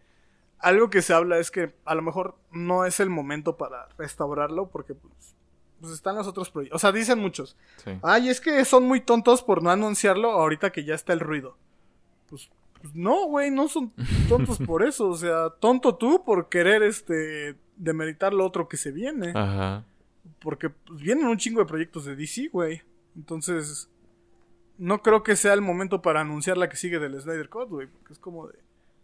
A: algo que se habla es que a lo mejor no es el momento para restaurarlo, porque pues pues están los otros proyectos. O sea, dicen muchos. Ay, es que son muy tontos por no anunciarlo ahorita que ya está el ruido. Pues, pues no, güey, no son tontos por eso. O sea, tonto tú por querer este demeritar lo otro que se viene. Ajá. Porque pues, vienen un chingo de proyectos de DC, güey. Entonces, no creo que sea el momento para anunciar la que sigue del Snyder Cut, güey. Porque es como de.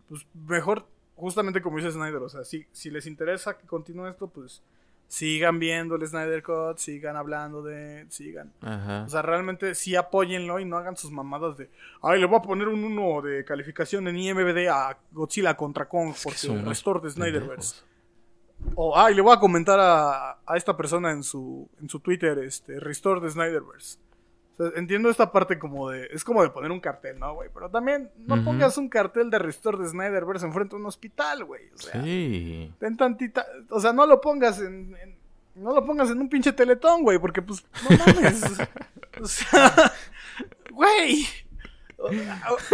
A: Pues mejor, justamente como dice Snyder, o sea, si, si les interesa que continúe esto, pues sigan viendo el Snyder Cut, sigan hablando de, sigan. O sea, realmente sí apóyenlo y no hagan sus mamadas de, ay, le voy a poner un 1 de calificación en IMBD a Godzilla contra Kong porque el restore de Snyderverse. O, ay, le voy a comentar a, a, esta persona en su, en su Twitter, este, restore de Snyderverse entiendo esta parte como de. Es como de poner un cartel, ¿no, güey? Pero también no pongas un cartel de Restore de Snyderverse enfrente de un hospital, güey. O sea, sí. Ten tantita. O sea, no lo pongas en. no lo pongas en un pinche teletón, güey, porque pues. No mames. o sea. Güey.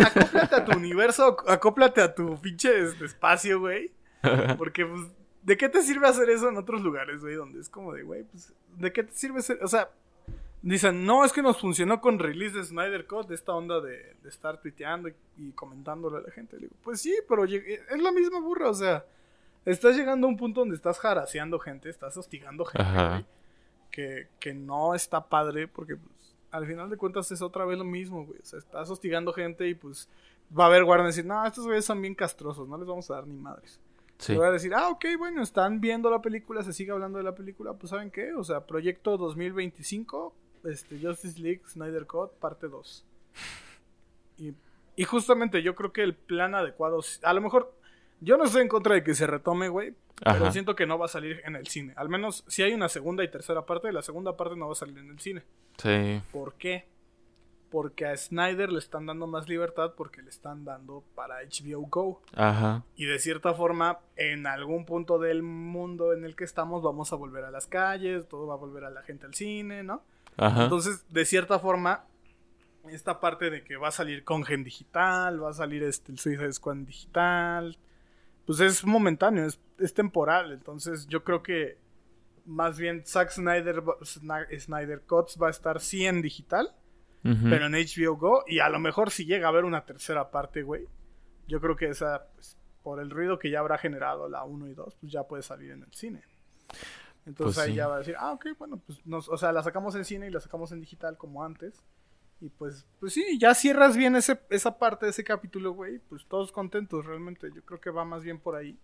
A: Acóplate a tu universo, acóplate a tu pinche este, espacio, güey. Porque, pues, ¿de qué te sirve hacer eso en otros lugares, güey? Donde es como de, güey, pues, ¿de qué te sirve ser? O sea, Dicen, no, es que nos funcionó con release de Snyder Cut, de esta onda de, estar tuiteando y, comentándole a la gente. digo, pues sí, pero es la misma burra, o sea, estás llegando a un punto donde estás jaraseando gente, estás hostigando gente, que, que, no está padre, porque pues, al final de cuentas es otra vez lo mismo, güey. O sea, estás hostigando gente y pues va a haber guardia y decir, no, estos güeyes son bien castrosos, no les vamos a dar ni madres. Sí. voy a decir, ah, ok, bueno, están viendo la película, se sigue hablando de la película, pues ¿saben qué? O sea, proyecto 2025 este, Justice League Snyder Cut, parte 2. Y, justamente yo creo que el plan adecuado, a lo mejor, yo no estoy en contra de que se retome, güey, pero siento que no va a salir en el cine. Al menos si hay una segunda y tercera parte, la segunda parte no va a salir en el cine.
B: Sí.
A: ¿Por qué? Porque a Snyder le están dando más libertad porque le están dando para HBO Go.
B: Ajá.
A: Y de cierta forma, en algún punto del mundo en el que estamos, vamos a volver a las calles, todo va a volver a la gente al cine, ¿no? Entonces, de cierta forma, esta parte de que va a salir Congen digital, va a salir este, el Suicide Squad digital, pues es momentáneo, es, temporal. Entonces, yo creo que más bien Zack Snyder, Snyder Cuts va a estar sí en digital, pero en HBO Go. Y a lo mejor si llega a haber una tercera parte, güey, yo creo que esa, pues, por el ruido que ya habrá generado la 1 y 2, pues ya puede salir en el cine. Entonces pues ahí ya va a decir, ah, ok, bueno, pues nos, o sea, la sacamos en cine y la sacamos en digital como antes. Y pues, pues sí, ya cierras bien ese, esa parte de ese capítulo, güey. Pues todos contentos, realmente. Yo creo que va más bien por ahí.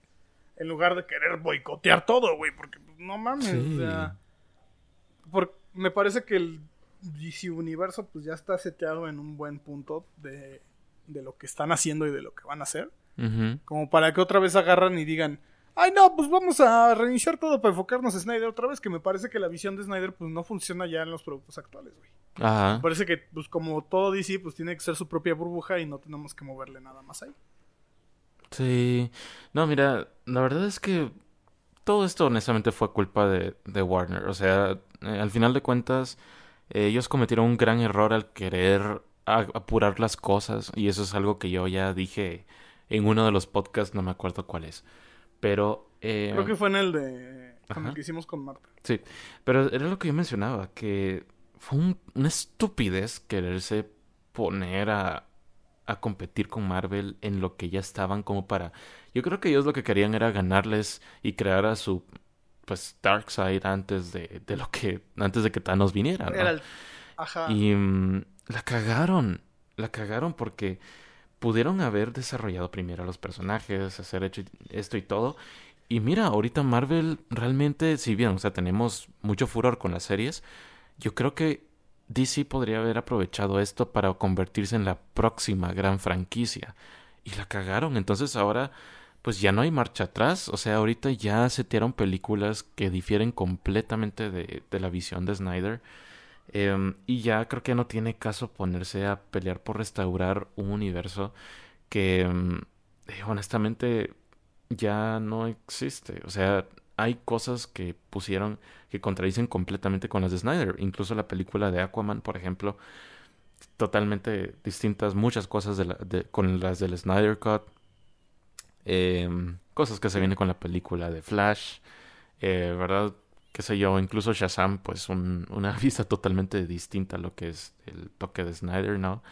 A: En lugar de querer boicotear todo, güey. Porque, pues, no mames, o sea. me parece que el DC Universo pues ya está seteado en un buen punto de, de lo que están haciendo y de lo que van a hacer. Como para que otra vez agarran y digan, ay no, pues vamos a reiniciar todo para enfocarnos a Snyder otra vez, que me parece que la visión de Snyder pues no funciona ya en los productos actuales, güey. Ajá. Me parece que pues como todo DC pues tiene que ser su propia burbuja y no tenemos que moverle nada más ahí.
B: Sí. No, mira, la verdad es que todo esto honestamente fue culpa de, de Warner. O sea, eh, al final de cuentas, ellos cometieron un gran error al querer apurar las cosas. Y eso es algo que yo ya dije en uno de los podcasts, no me acuerdo cuál es. Pero...
A: Eh, Creo que fue en el de... el que hicimos con Marta.
B: Sí, pero era lo que yo mencionaba, que fue una estupidez quererse poner a, a competir con Marvel en lo que ya estaban como para... Yo creo que ellos lo que querían era ganarles y crear a su pues Darkseid antes de, de lo que antes de que Thanos viniera, ¿no? Ajá. Y mm, la cagaron, la cagaron porque pudieron haber desarrollado primero a los personajes, hacer hecho esto y todo. Y mira, ahorita Marvel realmente, si bien, o sea, tenemos mucho furor con las series, yo creo que DC podría haber aprovechado esto para convertirse en la próxima gran franquicia. Y la cagaron. Entonces ahora, pues ya no hay marcha atrás. O sea, ahorita ya setearon películas que difieren completamente de, de la visión de Snyder. Em, y ya creo que no tiene caso ponerse a pelear por restaurar un universo que em, eh, honestamente ya no existe. O sea, hay cosas que pusieron que contradicen completamente con las de Snyder. Incluso la película de Aquaman, por ejemplo, totalmente distintas, muchas cosas de con las del Snyder Cut. Em, cosas que se vienen con la película de Flash. Eh, ¿Verdad? Qué sé yo, incluso Shazam, pues una vista totalmente distinta a lo que es el toque de Snyder, ¿no?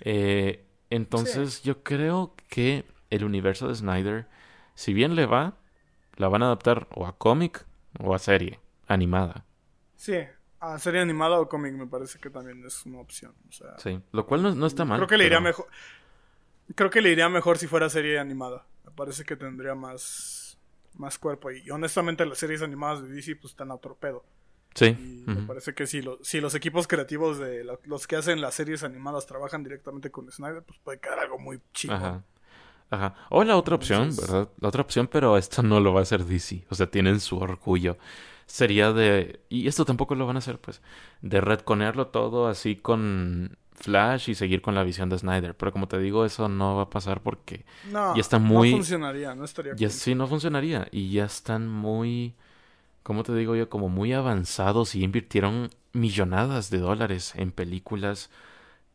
B: Eh, entonces yo creo que el universo de Snyder, si bien le va, la van a adaptar o a cómic o a serie animada.
A: Sí, a serie animada o cómic me parece que también es una opción.
B: sí, lo cual no, está mal.
A: Creo que le iría mejor. Creo que le iría mejor si fuera serie animada. Me parece que tendría más más cuerpo. Y honestamente las series animadas de DC pues están a otro pedo. Sí. Me parece que si, si los equipos creativos de los que hacen las series animadas trabajan directamente con Snyder, pues puede quedar algo muy chido.
B: Ajá. Ajá. O la otra opción, ¿verdad? La otra opción, pero esto no lo va a hacer DC. O sea, tienen su orgullo. Sería de... Y esto tampoco lo van a hacer, pues. De redconearlo todo así con Flash y seguir con la visión de Snyder. Pero como te digo, eso no va a pasar porque ya está muy...
A: No funcionaría, no estaría...
B: Ya, Sí, no funcionaría. Y ya están muy... ¿Cómo te digo yo? Como muy avanzados y invirtieron millonadas de dólares en películas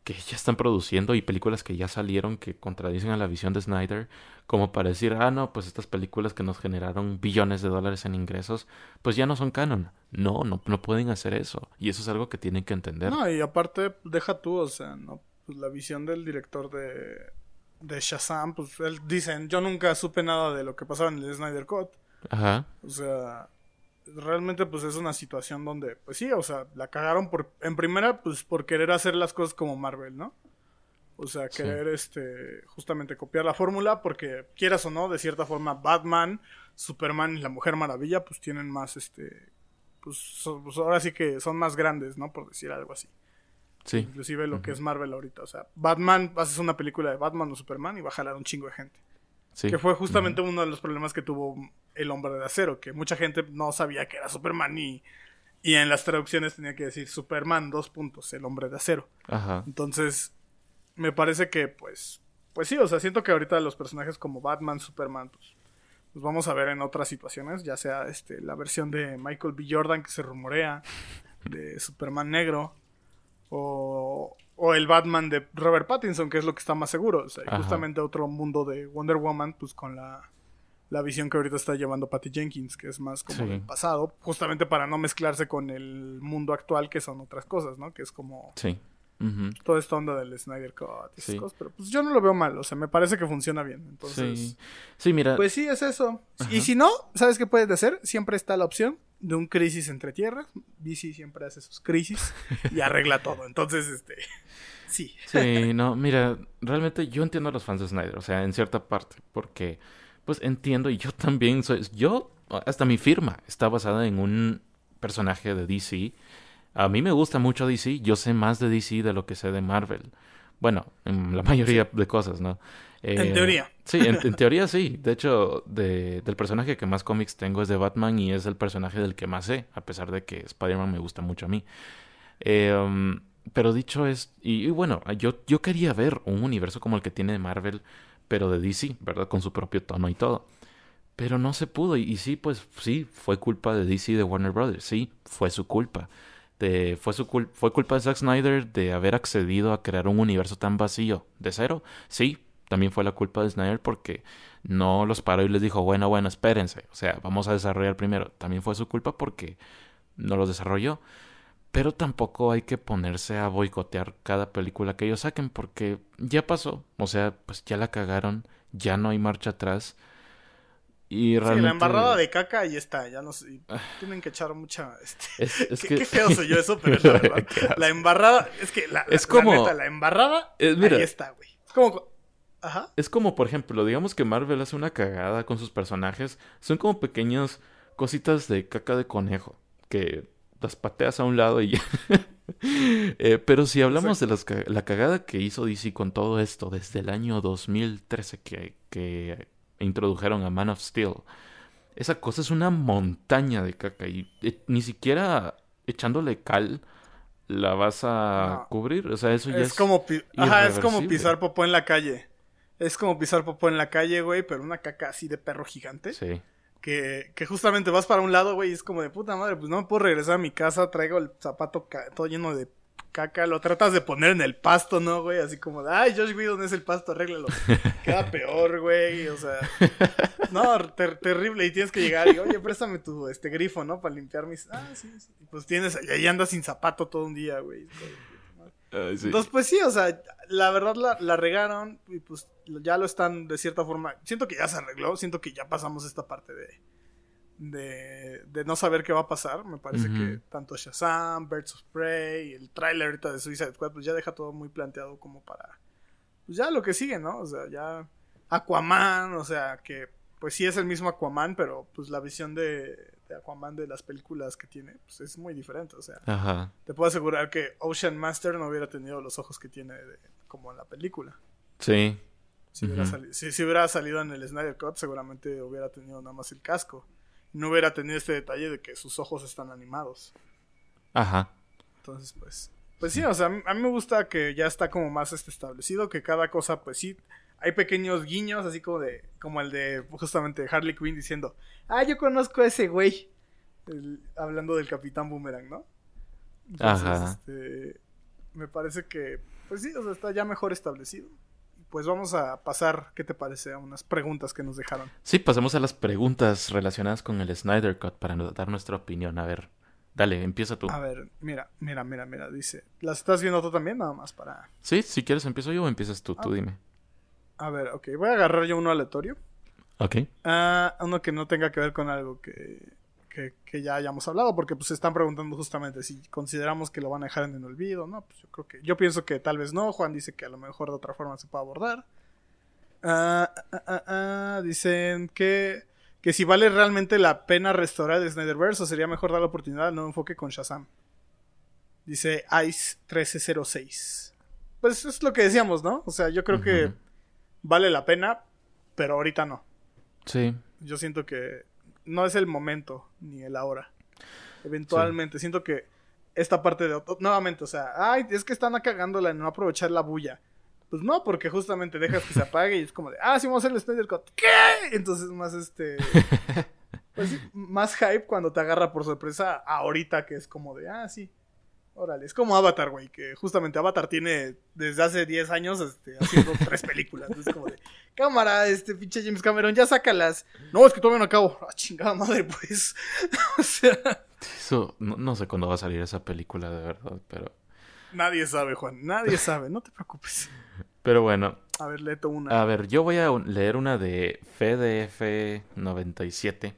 B: que ya están produciendo y películas que ya salieron que contradicen a la visión de Snyder, como para decir, ah, no, pues estas películas que nos generaron billones de dólares en ingresos, pues ya no son canon. No, no, no pueden hacer eso. Y eso es algo que tienen que entender.
A: No, y aparte, deja tú, o sea, no, pues la visión del director de, de Shazam, pues él dicen, yo nunca supe nada de lo que pasaba en el Snyder Cut. Ajá. O sea, realmente pues es una situación donde, pues sí, o sea, la cagaron por, en primera, pues por querer hacer las cosas como Marvel, ¿no? O sea, querer, este, justamente copiar la fórmula porque, quieras o no, de cierta forma, Batman, Superman y la Mujer Maravilla, pues tienen más, este, pues, pues ahora sí que son más grandes, ¿no? Por decir algo así. Sí. Inclusive lo que es Marvel ahorita. O sea, Batman, haces una película de Batman o Superman y va a jalar un chingo de gente. Que fue justamente uno de los problemas que tuvo el hombre de acero, que mucha gente no sabía que era Superman y, y en las traducciones tenía que decir Superman, dos puntos, el hombre de acero. Ajá. Entonces, me parece que, pues, pues sí, o sea, siento que ahorita los personajes como Batman, Superman, pues, los vamos a ver en otras situaciones, ya sea este, la versión de Michael B. Jordan que se rumorea, de Superman negro, o, o el Batman de Robert Pattinson, que es lo que está más seguro. O sea, justamente otro mundo de Wonder Woman, pues con la, la visión que ahorita está llevando Patty Jenkins, que es más como el pasado, justamente para no mezclarse con el mundo actual, que son otras cosas, ¿no? Que es como sí. Toda esta onda del Snyder Cut y esas cosas. Pero pues yo no lo veo mal, o sea, me parece que funciona bien. Entonces,
B: sí, mira.
A: Pues sí, es eso. Y si no, ¿sabes qué puedes hacer? Siempre está la opción de un crisis entre tierras. DC siempre hace sus crisis y arregla todo. Entonces, este. Sí.
B: Sí, no, mira, realmente yo entiendo a los fans de Snyder, o sea, en cierta parte, porque, pues entiendo, y yo también soy. Yo, hasta mi firma está basada en un personaje de DC. A mí me gusta mucho DC, yo sé más de DC de lo que sé de Marvel. Bueno, en la mayoría de cosas, ¿no?
A: en eh, teoría.
B: Sí, en, teoría sí. De hecho, de, del personaje que más cómics tengo es de Batman y es el personaje del que más sé, a pesar de que Spider-Man me gusta mucho a mí. Em, pero dicho es, y, bueno, yo, yo quería ver un universo como el que tiene Marvel, pero de DC, ¿verdad? Con su propio tono y todo. Pero no se pudo, y, sí, pues sí, fue culpa de DC y de Warner Brothers, sí, fue su culpa. De, fue, su fue culpa de Zack Snyder de haber accedido a crear un universo tan vacío de cero. Sí, también fue la culpa de Snyder porque no los paró y les dijo, bueno, bueno, espérense, o sea, vamos a desarrollar primero. También fue su culpa porque no los desarrolló. Pero tampoco hay que ponerse a boicotear cada película que ellos saquen porque ya pasó. O sea, pues ya la cagaron, ya no hay marcha atrás. Y realmente... Sí,
A: la embarrada de caca ahí está, ya no sé. Ah. Tienen que echar mucha. Este... Es, qué, feo soy yo eso, pero es la verdad. la embarrada, es que la,
B: es como...
A: la, embarrada ahí está, güey. Es como.
B: Ajá. Es como, por ejemplo, digamos que Marvel hace una cagada con sus personajes. Son como pequeñas cositas de caca de conejo. Que las pateas a un lado y ya. Eh, pero si hablamos de la cagada que hizo DC con todo esto desde el año 2013 que, que introdujeron a Man of Steel, esa cosa es una montaña de caca y eh, ni siquiera echándole cal la vas a cubrir. O sea, eso ya es,
A: como Ajá, es como pisar popó en la calle. Es como pisar popó en la calle, güey, pero una caca así de perro gigante.
B: Sí
A: que, que justamente vas para un lado, güey, y es como de puta madre, pues no me puedo regresar a mi casa, traigo el zapato todo lleno de caca, lo tratas de poner en el pasto, ¿no, güey? Así como de, ay, Josh Whedon es el pasto, arréglalo. Queda peor, güey, o sea, no, terrible, y tienes que llegar y, oye, préstame tu, este, grifo, ¿no? Para limpiar mis, ah, sí, sí. Y pues tienes, y ahí andas sin zapato todo un día, güey. Entonces, pues sí, o sea, la verdad la, la, regaron y pues ya lo están de cierta forma. Siento que ya se arregló, siento que ya pasamos esta parte de. De, de no saber qué va a pasar. Me parece que tanto Shazam, Birds of Prey, el trailer ahorita de Suicide Squad, pues ya deja todo muy planteado como para. Pues ya lo que sigue, ¿no? O sea, ya. Aquaman, o sea, que pues sí es el mismo Aquaman, pero pues la visión de, de Aquaman de las películas que tiene, pues es muy diferente. O sea, te puedo asegurar que Ocean Master no hubiera tenido los ojos que tiene como en la película.
B: Sí.
A: Si, hubiera salido, si, hubiera salido en el Snyder Cut, seguramente hubiera tenido nada más el casco. No hubiera tenido este detalle de que sus ojos están animados.
B: Ajá.
A: Entonces, pues. Pues sí, o sea, a mí me gusta que ya está como más este establecido, que cada cosa, pues sí, hay pequeños guiños, así como de, como el de justamente Harley Quinn diciendo, ah, yo conozco a ese güey, hablando del Capitán Boomerang, ¿no? Ajá. Este, me parece que, pues sí, o sea, está ya mejor establecido. Pues vamos a pasar, ¿qué te parece? A unas preguntas que nos dejaron.
B: Sí, pasemos a las preguntas relacionadas con el Snyder Cut para dar nuestra opinión. A ver, dale, empieza tú.
A: A ver, mira, mira, mira, mira, dice. ¿Las estás viendo tú también? Nada más para.
B: Sí, si quieres empiezo yo o empiezas tú, tú ah. dime.
A: A ver, ok, voy a agarrar yo uno aleatorio.
B: Ok.
A: Ah, uno que no tenga que ver con algo que, que, ya hayamos hablado, porque pues se están preguntando justamente si consideramos que lo van a dejar en el olvido, ¿no? Pues yo creo que, yo pienso que tal vez no, Juan dice que a lo mejor de otra forma se puede abordar. Ah, ah, dicen que, que si vale realmente la pena restaurar el Snyderverse o sería mejor dar la oportunidad al nuevo enfoque con Shazam. Dice Ice 1306. Pues es lo que decíamos, ¿no? O sea, yo creo que vale la pena, pero ahorita no.
B: Sí.
A: Yo siento que no es el momento ni el ahora. Eventualmente, siento que esta parte de... Nuevamente, o sea, ay, es que están cagándola en no aprovechar la bulla. Pues no, porque justamente dejas que se apague y es como de, ah, sí, vamos a hacer el Snyder Cut. ¿Qué? Entonces, más este. Pues más hype cuando te agarra por sorpresa ahorita que es como de, ah, sí, Órale, es como Avatar, güey, que justamente Avatar tiene desde hace 10 años este, haciendo tres películas. Es como de, cámara, este pinche James Cameron, ya sácalas. No, es que todavía no acabo. Ah, chingada madre, pues. o sea.
B: Eso, no, sé cuándo va a salir esa película, de verdad, pero.
A: Nadie sabe, Juan, nadie sabe, no te preocupes.
B: Pero bueno.
A: A ver, leto una.
B: A ver, yo voy a leer una de FDF97.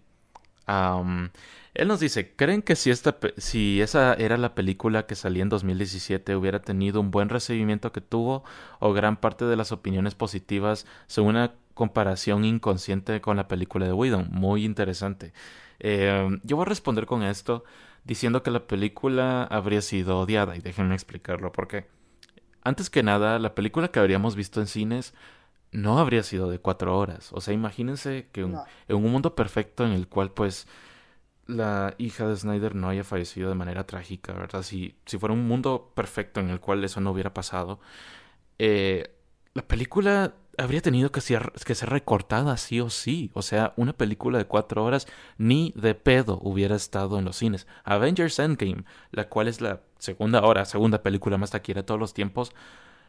B: Um, él nos dice, ¿creen que si, esta, si esa era la película que salía en 2017 hubiera tenido un buen recibimiento que tuvo o gran parte de las opiniones positivas son una comparación inconsciente con la película de Whedon? Muy interesante. Eh, yo voy a responder con esto diciendo que la película habría sido odiada. Y déjenme explicarlo por qué. Antes que nada, la película que habríamos visto en cines no habría sido de cuatro horas. O sea, imagínense que en un mundo perfecto en el cual pues la hija de Snyder no haya fallecido de manera trágica, ¿verdad? Si, si fuera un mundo perfecto en el cual eso no hubiera pasado, eh, la película habría tenido que ser, que ser recortada sí o sí. O sea, una película de cuatro horas ni de pedo hubiera estado en los cines. Avengers Endgame, la cual es la segunda hora, segunda película más taquilla de todos los tiempos.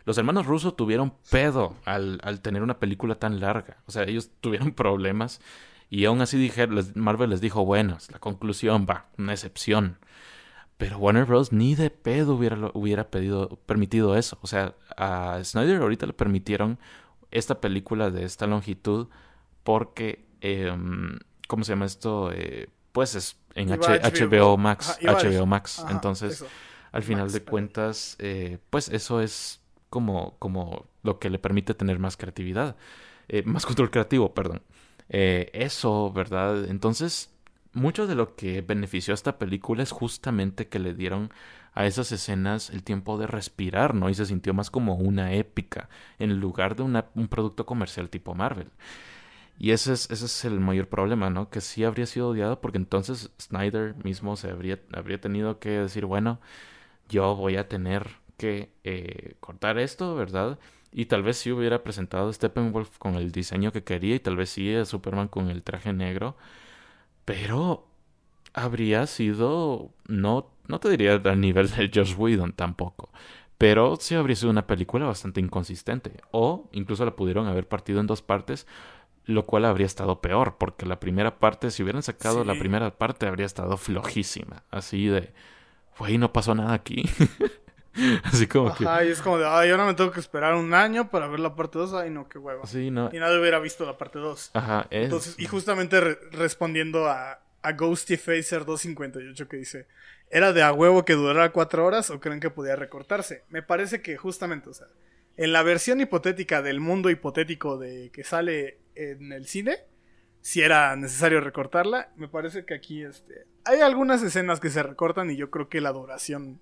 B: Los hermanos rusos tuvieron pedo al, al tener una película tan larga. O sea, ellos tuvieron problemas. Y aún así dije, Marvel les dijo, bueno, es la conclusión, va, una excepción. Pero Warner Bros. ni de pedo hubiera, hubiera pedido, permitido eso. O sea, a Snyder ahorita le permitieron esta película de esta longitud porque, em, ¿cómo se llama esto? Eh, pues es en HBO, Max. HBO Max. Entonces, al final de cuentas, eh, pues eso es como, como lo que le permite tener más creatividad. Eh, más control creativo, perdón. Eso, ¿verdad? Entonces, mucho de lo que benefició a esta película es justamente que le dieron a esas escenas el tiempo de respirar, ¿no? Y se sintió más como una épica en lugar de un producto comercial tipo Marvel. Y ese es, ese es el mayor problema, ¿no? Que sí habría sido odiado porque entonces Snyder mismo se habría, habría tenido que decir, bueno, yo voy a tener que eh, cortar esto, ¿verdad? Y tal vez sí hubiera presentado a Steppenwolf con el diseño que quería y tal vez sí a Superman con el traje negro pero habría sido, no, no te diría al nivel de Josh Whedon tampoco, pero sí habría sido una película bastante inconsistente. O incluso la pudieron haber partido en dos partes, lo cual habría estado peor, porque la primera parte, si hubieran sacado la primera parte, habría estado flojísima. Así de, güey, no pasó nada aquí. Así como que.
A: Ay, es como de, ay, ahora me tengo que esperar un año para ver la parte 2. Ay, no, qué huevo.
B: Sí, no.
A: Y nadie hubiera visto la parte 2.
B: Ajá, es...
A: Entonces, y justamente respondiendo a, a Ghosty Facer 258 que dice: ¿Era de a huevo que durara 4 horas o creen que podía recortarse? Me parece que justamente, o sea, en la versión hipotética del mundo hipotético de que sale en el cine, si era necesario recortarla, me parece que aquí este, hay algunas escenas que se recortan y yo creo que la duración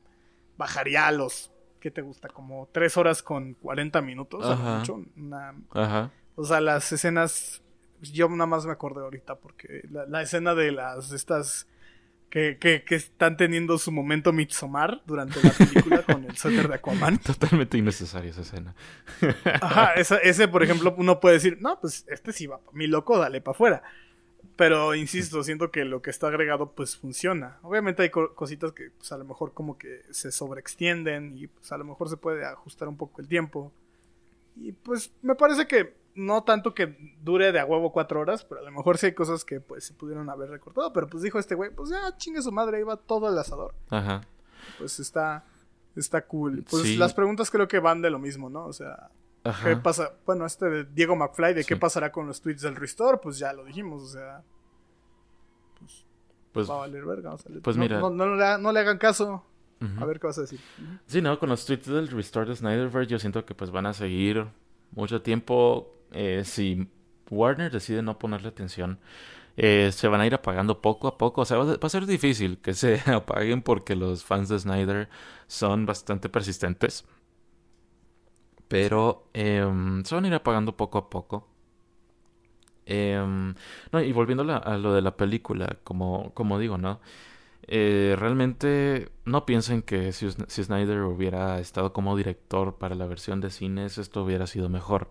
A: bajaría a los, ¿qué te gusta? Como 3 horas con 40 minutos.
B: Ajá.
A: Mucho, Ajá. O sea, las escenas, yo nada más me acordé ahorita porque la, escena de las, estas... Que, que, que, están teniendo su momento Mitsomar durante la película con el suéter de Aquaman.
B: Totalmente innecesaria esa escena.
A: Ajá, ese, por ejemplo, uno puede decir, no, pues este sí va, mi loco, dale para afuera. Pero insisto, siento que lo que está agregado pues funciona. Obviamente hay cositas que pues a lo mejor como que se sobreextienden y pues a lo mejor se puede ajustar un poco el tiempo. Y pues me parece que no tanto que dure de a huevo cuatro horas, pero a lo mejor sí hay cosas que pues se pudieron haber recortado. Pero pues dijo este güey, pues ya chingue su madre, ahí va todo el asador.
B: Ajá.
A: Pues está, está cool. Pues las preguntas creo que van de lo mismo, ¿no? O sea, ¿Qué pasa? Bueno, este de Diego McFly, de qué pasará con los tweets del Restore, pues ya lo dijimos, o sea. Pues, pues va a valer verga.
B: pues mira.
A: No, le, hagan caso. A ver qué vas a decir.
B: Sí, no, con los tweets del Restore de Snyderverse, yo siento que pues van a seguir mucho tiempo. Eh, si Warner decide no ponerle atención, eh, se van a ir apagando poco a poco. O sea, va a ser difícil que se apaguen porque los fans de Snyder son bastante persistentes. Pero em, se van a ir apagando poco a poco. Em, no, y volviendo a, lo de la película, como, como digo, ¿no? Eh, realmente no piensen que si, si, Snyder hubiera estado como director para la versión de cines, esto hubiera sido mejor.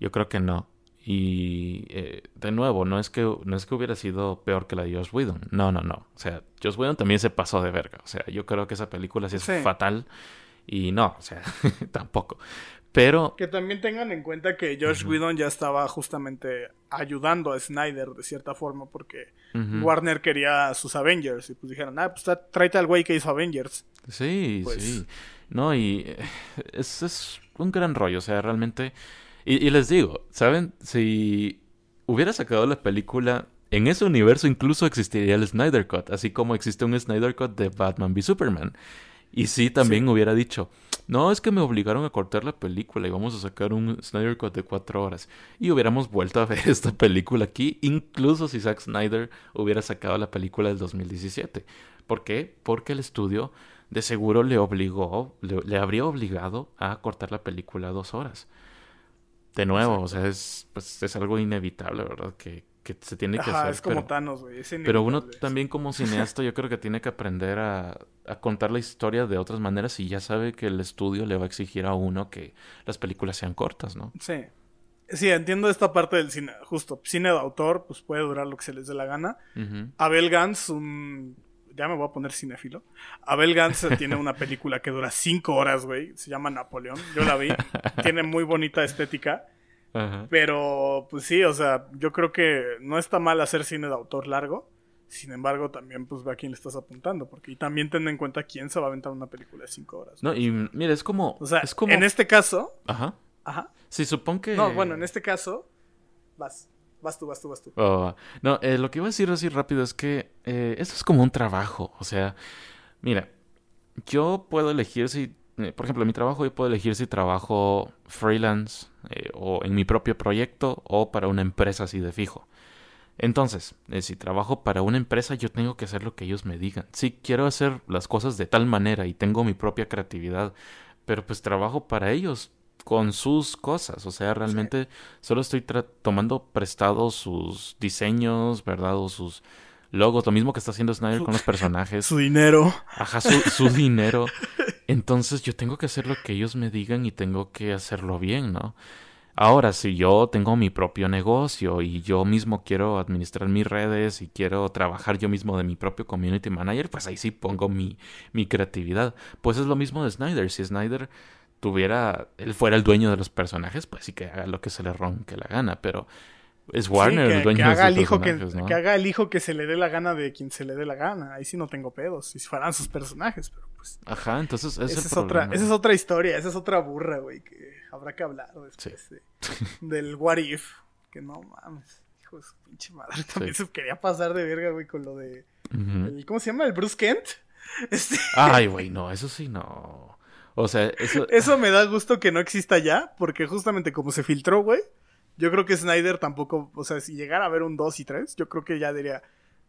B: Yo creo que no. Y eh, de nuevo, no es, que, no es que hubiera sido peor que la de Josh Whedon. No, no, no. O sea, Josh Whedon también se pasó de verga. O sea, yo creo que esa película sí es fatal. Y no, o sea, tampoco. Pero.
A: Que también tengan en cuenta que Josh Whedon ya estaba justamente ayudando a Snyder de cierta forma, porque Warner quería sus Avengers. Y pues dijeron, ah, pues tráete al güey que hizo Avengers.
B: Sí, pues sí. No, y eh, es, es, un gran rollo, o sea, realmente. Y, y les digo, ¿saben? Si hubiera sacado la película en ese universo incluso existiría el Snyder Cut, así como existe un Snyder Cut de Batman v Superman. Y sí, también hubiera dicho, no, es que me obligaron a cortar la película y vamos a sacar un Snyder Cut de cuatro horas. Y hubiéramos vuelto a ver esta película aquí, incluso si Zack Snyder hubiera sacado la película del 2017. ¿Por qué? Porque el estudio de seguro le obligó, le, habría obligado a cortar la película a dos horas. De nuevo, o sea, es, pues, es algo inevitable, ¿verdad? Que, que se tiene que hacer.
A: Es como Thanos, güey.
B: Pero uno también como cineasta yo creo que tiene que aprender a, a, contar la historia de otras maneras y ya sabe que el estudio le va a exigir a uno que las películas sean cortas, ¿no?
A: Sí. Sí, entiendo esta parte del cine. Justo, cine de autor, pues puede durar lo que se les dé la gana. Abel Gans, un... Ya me voy a poner cinéfilo. Abel Gans tiene una película que dura cinco horas, güey. Se llama Napoleón. Yo la vi. tiene muy bonita estética. Pero, pues sí, o sea, yo creo que no está mal hacer cine de autor largo. Sin embargo, también pues ve a quién le estás apuntando, porque y también ten en cuenta quién se va a aventar una película de cinco horas.
B: No, y mira, es como...
A: O sea,
B: es como...
A: en este caso...
B: Ajá.
A: Ajá.
B: Sí, supongo que...
A: No, bueno, en este caso... Vas. Vas tú, vas tú, vas tú.
B: Oh, no, eh, lo que iba a decir así rápido es que eh, esto es como un trabajo. O sea, mira, yo puedo elegir si eh, por ejemplo, en mi trabajo yo puedo elegir si trabajo freelance eh, o en mi propio proyecto o para una empresa así de fijo. Entonces, eh, si trabajo para una empresa, yo tengo que hacer lo que ellos me digan. Si quiero hacer las cosas de tal manera y tengo mi propia creatividad, pero pues trabajo para ellos con sus cosas. O sea, realmente solo estoy tomando prestados sus diseños, ¿verdad? O sus logos, lo mismo que está haciendo Snyder con los personajes.
A: Su dinero.
B: Ajá, su dinero. Entonces yo tengo que hacer lo que ellos me digan y tengo que hacerlo bien, ¿no? Ahora, si yo tengo mi propio negocio y yo mismo quiero administrar mis redes y quiero trabajar yo mismo de mi propio community manager, pues ahí sí pongo mi, mi creatividad. Pues es lo mismo de Snyder. Si Snyder tuviera, él fuera el dueño de los personajes, pues sí que haga lo que se le ronque la gana, pero es Warner el dueño
A: que haga
B: de
A: el hijo que, que, haga el hijo que se le dé la gana de quien se le dé la gana. Ahí sí no tengo pedos. Si fueran sus personajes, pero pues.
B: Ajá, entonces
A: esa es, otra, esa es otra historia, esa es otra burra, güey, que habrá que hablar después del What If. Que no mames, hijo de su pinche madre. También se quería pasar de verga, güey, con lo de. ¿Cómo se llama? ¿El Bruce Kent?
B: Este... Ay, güey, no, eso sí no. O sea, eso.
A: Eso me da gusto que no exista ya, porque justamente como se filtró, güey yo creo que Snyder tampoco, o sea, si llegara a ver un 2 y 3, yo creo que ya diría,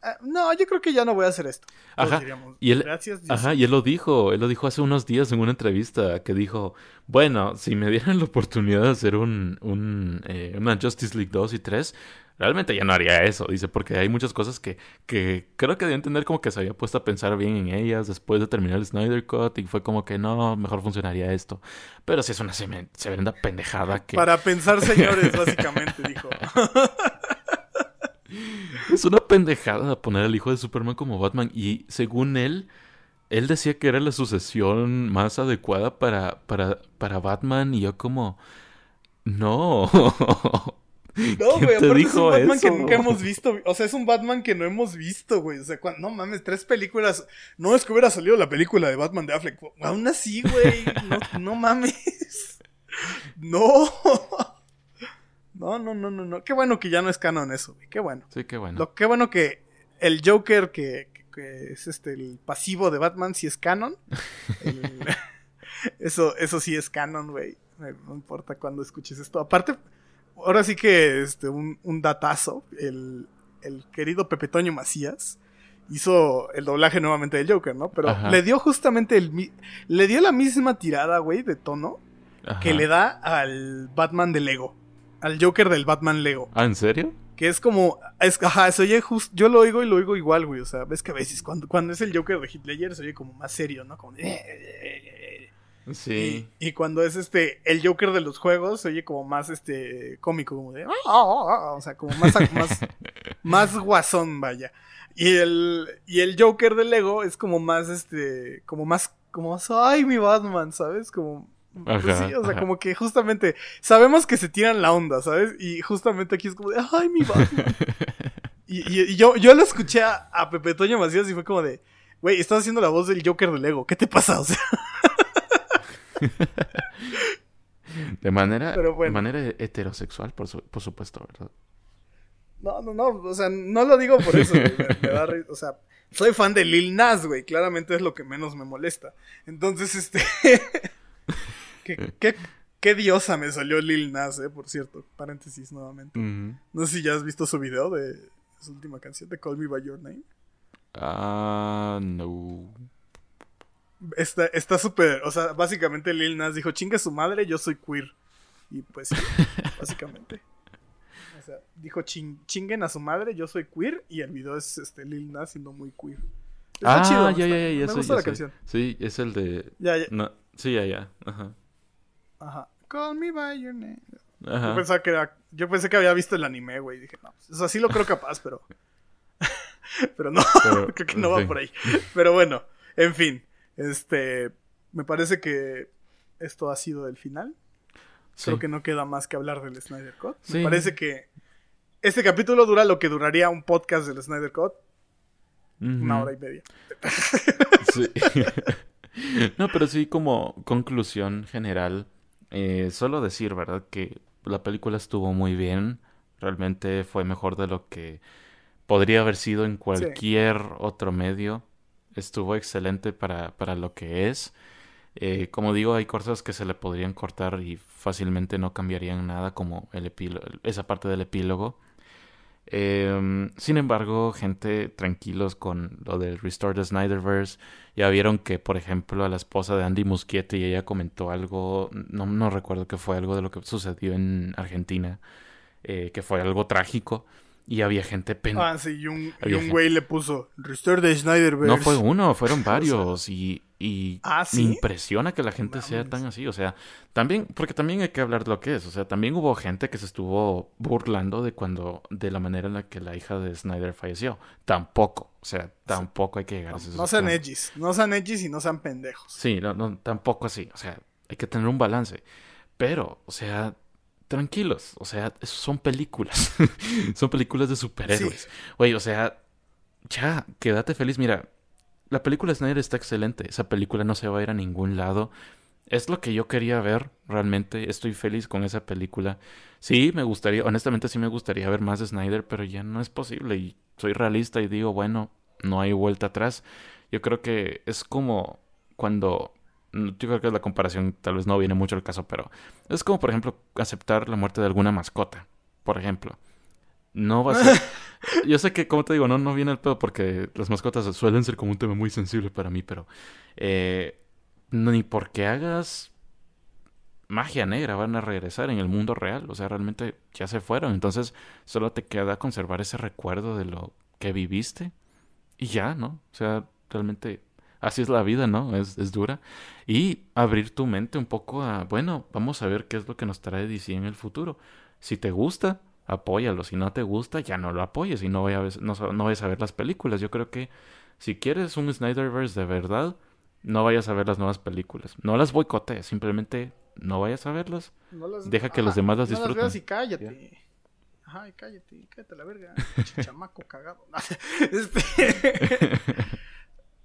A: ah, no, yo creo que ya no voy a hacer esto.
B: Ajá. y él, Gracias, ajá, y él lo dijo, él lo dijo hace unos días en una entrevista que dijo, bueno, si me dieran la oportunidad de hacer un, un eh, una Justice League 2 y 3, Realmente ya no haría eso, dice, porque hay muchas cosas que, que creo que debe entender como que se había puesto a pensar bien en ellas después de terminar el Snyder Cut y fue como que no, mejor funcionaría esto. Pero sí es una severenda pendejada que...
A: Para pensar, señores, básicamente, dijo.
B: es una pendejada poner al hijo de Superman como Batman y según él, él decía que era la sucesión más adecuada para, para, para Batman y yo como... No.
A: No, güey, aparte es un Batman que nunca hemos visto. O sea, es un Batman que no hemos visto, güey. O sea, no mames, tres películas. No es que hubiera salido la película de Batman de Affleck. Aún así, güey. No, no mames. No. No, no, no, no, no. Qué bueno que ya no es canon eso, güey. Qué bueno.
B: Sí, qué bueno.
A: Lo, qué bueno que el Joker, que, que, es este el pasivo de Batman, sí es canon. eso, eso sí es canon, güey. No importa cuando escuches esto. Aparte, ahora sí que este, un, un datazo. El, el, querido Pepe Toño Macías hizo el doblaje nuevamente del Joker, ¿no? Pero le dio justamente el. Le dio la misma tirada, güey, de tono que le da al Batman de Lego. Al Joker del Batman Lego.
B: ¿Ah, en serio?
A: Que es como. Es, ajá, se oye justo. Yo lo oigo y lo oigo igual, güey. O sea, ves que a veces cuando, cuando es el Joker de Hitler se oye como más serio, ¿no? Como.
B: Sí.
A: Y, cuando es este el Joker de los juegos, se oye como más este cómico, como de ah, ah, ah", o sea, como más, más, guasón, vaya. Y el, y el Joker de Lego es como más este, como más, como ay mi Batman, ¿sabes? Como pues sí, o sea, como que justamente sabemos que se tiran la onda, ¿sabes? Y justamente aquí es como de, ay, mi Batman. y, yo, yo lo escuché a, a Pepe Toño Macías y fue como de, güey, estás haciendo la voz del Joker de Lego, ¿qué te pasa? O sea.
B: de manera, de manera heterosexual, por, por supuesto, ¿verdad?
A: No, no, no, o sea, no lo digo por eso, o sea, soy fan de Lil Nas, güey, claramente es lo que menos me molesta. Entonces, este... ¿Qué, qué, diosa me salió Lil Nas, eh, por cierto. Paréntesis nuevamente. No sé si ya has visto su video de su última canción, de Call Me By Your Name.
B: Ah, no.
A: Está súper, o sea, básicamente Lil Nas dijo, chinga su madre, yo soy queer. Y pues sí, básicamente. O sea, dijo chinguen a su madre, yo soy queer. Y el video es este Lil Nas siendo muy queer.
B: Está ah, chido, ya, ya, ya, Me gusta la canción. Sí, es el de.
A: Ya, ya.
B: No, sí, ya, ya. Ajá.
A: Ajá. Call me by your name. Ajá. Yo, pensaba que era... yo pensé que había visto el anime, güey. Dije, no, pues, o sea, sí lo creo capaz, pero. pero no, creo que no va por ahí. Pero bueno, en fin. Este. Me parece que esto ha sido el final. Creo que no queda más que hablar del Snyder Cut. Me parece que este capítulo dura lo que duraría un podcast del Snyder Cut. Una hora y media.
B: Sí. no, pero sí, como conclusión general, eh, solo decir, ¿verdad? Que la película estuvo muy bien. Realmente fue mejor de lo que podría haber sido en cualquier otro medio. Estuvo excelente para, para lo que es. Eh, como digo, hay cosas que se le podrían cortar y fácilmente no cambiarían nada, como el esa parte del epílogo. Em, sin embargo, gente tranquilos con lo del Restore the Snyderverse. Ya vieron que, por ejemplo, a la esposa de Andy Muschietti ella comentó algo, no, no recuerdo que fue algo de lo que sucedió en Argentina, eh, que fue algo trágico. Y había gente
A: pen... Ah, sí, y un, güey le puso Restore the Snyderverse.
B: No fue uno, fueron varios. y y ¿Ah, me impresiona que la gente sea tan así. O sea, también, porque también hay que hablar de lo que es. O sea, también hubo gente que se estuvo burlando de cuando, de la manera en la que la hija de Snyder falleció. Tampoco. O sea, tampoco hay que llegar
A: a ese No sean edgys. No sean edgys y no sean pendejos.
B: Sí, no, no, tampoco así. O sea, hay que tener un balance. Pero, o sea, tranquilos. O sea, son películas. son películas de superhéroes. Oye, o sea, ya, quédate feliz. Mira, la película Snyder está excelente. Esa película no se va a ir a ningún lado. Es lo que yo quería ver, realmente. Estoy feliz con esa película. Sí, me gustaría, honestamente sí me gustaría ver más de Snyder, pero ya no es posible. Y soy realista y digo, bueno, no hay vuelta atrás. Yo creo que es como cuando yo creo que la comparación tal vez no viene mucho al caso, pero es como, por ejemplo, aceptar la muerte de alguna mascota, por ejemplo. No va a ser... Yo sé que, como te digo, no, no viene el pedo porque las mascotas suelen ser como un tema muy sensible para mí, pero... Eh, ni porque hagas magia negra van a regresar en el mundo real. O sea, realmente ya se fueron. Entonces, solo te queda conservar ese recuerdo de lo que viviste. Y ya, ¿no? O sea, realmente así es la vida, ¿no? Es, es dura. Y abrir tu mente un poco a, bueno, vamos a ver qué es lo que nos trae DC en el futuro. Si te gusta, apóyalo. Si no te gusta, ya no lo apoyes y no, vayas, no, no vayas a ver las películas. Yo creo que si quieres un Snyderverse de verdad, no vayas a ver las nuevas películas. No las boicotees, simplemente no vayas a verlas. Deja que los demás las disfruten. No las
A: veas y cállate. Ajá, cállate, cállate la verga. Chamaco cagado. este...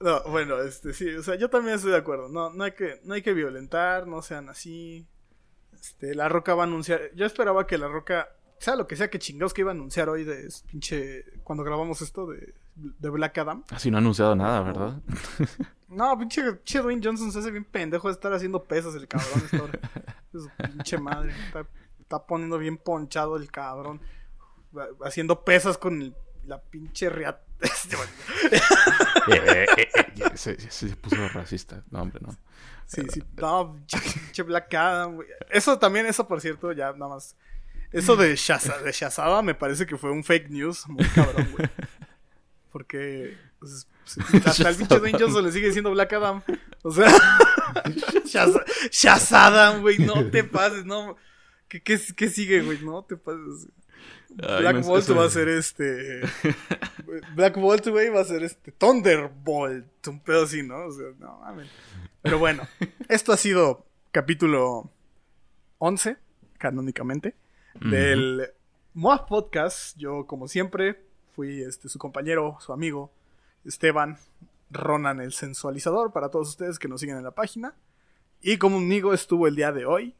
A: no, bueno, este sí, o sea, yo también estoy de acuerdo. No, no hay que, no hay que violentar, no sean así. Este, la Roca va a anunciar. Yo esperaba que la Roca sea lo que sea que chingados que iba a anunciar hoy de pinche. Cuando grabamos esto de, de Black Adam.
B: Así no ha anunciado nada, ¿verdad?
A: No, pinche, pinche Dwayne Johnson se hace bien pendejo de estar haciendo pesas el cabrón. Esta hora. Es pinche madre. Está, poniendo bien ponchado el cabrón. Haciendo pesas con la pinche riata.
B: Eh, eh, eh, se, se, puso racista. No, hombre, no.
A: Sí, sí. No, pinche Black Adam, güey. Eso también, eso por cierto, ya nada más eso de, Shazada, me parece que fue un fake news muy cabrón, güey. Porque pues, hasta el pinche Dwayne Johnson le sigue diciendo Black Adam. O sea, Shazada, güey, no te pases, no. ¿Qué, qué, qué sigue, güey? No te pases. Black Bolt va a ser este. Black Bolt, güey, va a ser este. Thunderbolt. Un pedo así, ¿no? O sea, no mames. Pero bueno, esto ha sido capítulo 11, canónicamente del Moab Podcast. Yo, como siempre, fui este, su compañero, su amigo, Esteban Ronan, el sensualizador, para todos ustedes que nos siguen en la página. Y como amigo estuvo el día de hoy.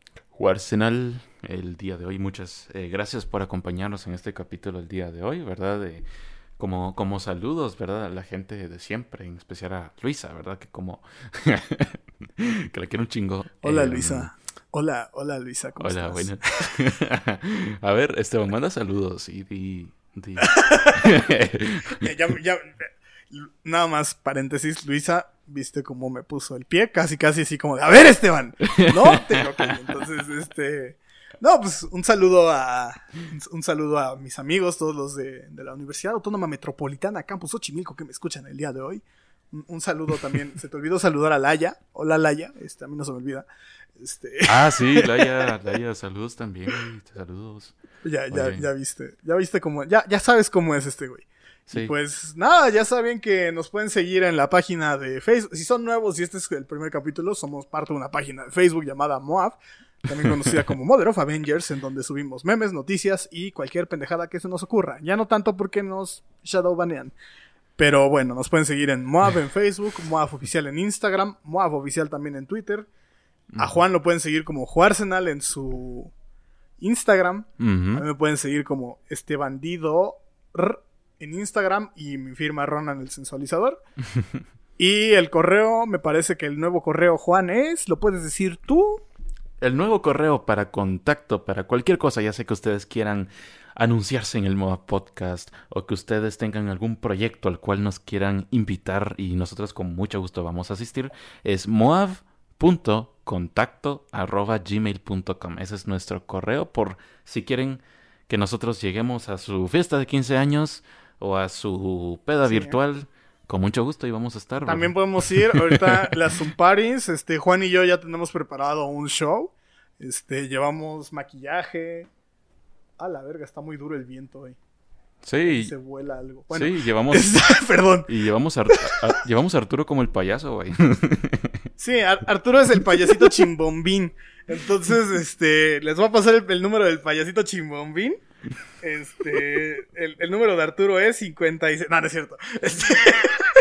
B: Arsenal el día de hoy. Muchas eh, gracias por acompañarnos en este capítulo el día de hoy, ¿verdad? como, como saludos, ¿verdad? A la gente de siempre, en especial a Luisa, ¿verdad? Que como... que le quiero un chingo.
A: Hola, em, Luisa. Hola, hola Luisa, ¿cómo
B: Hola,
A: estás?
B: buenas. A ver, Esteban, manda saludos y
A: Ya- ya- ya- nada más, paréntesis, Luisa, viste cómo me puso el pie, casi, casi así como de, a ver Esteban, no, te lo callo. Entonces, este, no, pues un saludo a, un saludo a mis amigos, todos los de, de la Universidad Autónoma Metropolitana, Campus Xochimilco, que me escuchan el día de hoy. Un, un saludo también, se te olvidó saludar a Laya, hola Laya, este, a mí no se me olvida. Este,
B: Ah, sí, Laia, Laia, saludos también, saludos.
A: ya, ya, ya viste, ya viste cómo, ya, ya sabes cómo es este güey.
B: Sí.
A: Pues nada, ya saben que nos pueden seguir en la página de Facebook. Si son nuevos y este es el primer capítulo, somos parte de una página de Facebook llamada Moab, también conocida como Mother of Avengers, en donde subimos memes, noticias y cualquier pendejada que se nos ocurra. Ya no tanto porque nos shadow banean. Pero bueno, nos pueden seguir en Moab en Facebook, Moab Oficial en Instagram, Moab Oficial también en Twitter. A Juan lo pueden seguir como Juarsenal en su Instagram. A mí me pueden seguir como este bandido R en Instagram y mi firma Ronan el sensualizador. y el correo, me parece que el nuevo correo Juan es, lo puedes decir tú.
B: El nuevo correo para contacto, para cualquier cosa, ya sea que ustedes quieran anunciarse en el Moab Podcast o que ustedes tengan algún proyecto al cual nos quieran invitar y nosotros con mucho gusto vamos a asistir, es moab.contacto.gmail.com. Ese es nuestro correo por si quieren que nosotros lleguemos a su fiesta de 15 años o a su peda
A: Sí.
B: virtual. Con mucho gusto y vamos a estar.
A: También podemos ir, ahorita las Zumparis, este, Juan y yo ya tenemos preparado un show. Este, llevamos maquillaje. A la verga, está muy duro el viento hoy.
B: Sí,
A: Se vuela algo. Bueno,
B: sí, llevamos...
A: perdón.
B: Y llevamos a, llevamos a Arturo como el payaso, güey.
A: Sí, Ar- Arturo es el payasito chimbombín. Entonces, este, les voy a pasar el, el número del payasito chimbombín. Este, el, el número de Arturo es 56. No, no es cierto. Este,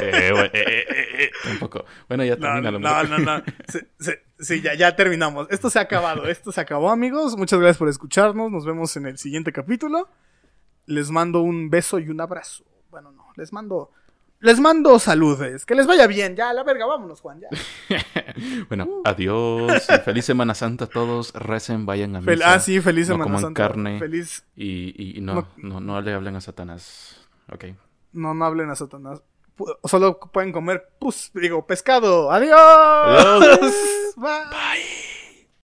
B: Eh, güey, eh, eh, eh, eh, Tampoco. Bueno, ya
A: no,
B: termina
A: no,
B: lo
A: no, no. Sí, sí, sí, ya, ya terminamos. Esto se ha acabado. Esto se acabó, amigos. Muchas gracias por escucharnos. Nos vemos en el siguiente capítulo. Les mando un beso y un abrazo. Bueno, no, les mando. Les mando saludes. Que les vaya bien. Ya, a la verga, vámonos, Juan. Ya.
B: Bueno, adiós. feliz Semana Santa a todos. Recen, vayan a
A: Fel-
B: misa.
A: ah, sí, feliz
B: no
A: Semana
B: coman
A: Santa.
B: carne.
A: Feliz.
B: Y, y- y no, no, no le hablen a Satanás. Ok.
A: No, no hablen a Satanás. Solo pueden comer, pues, digo, pescado. ¡Adiós!
B: Adiós.
A: Bye.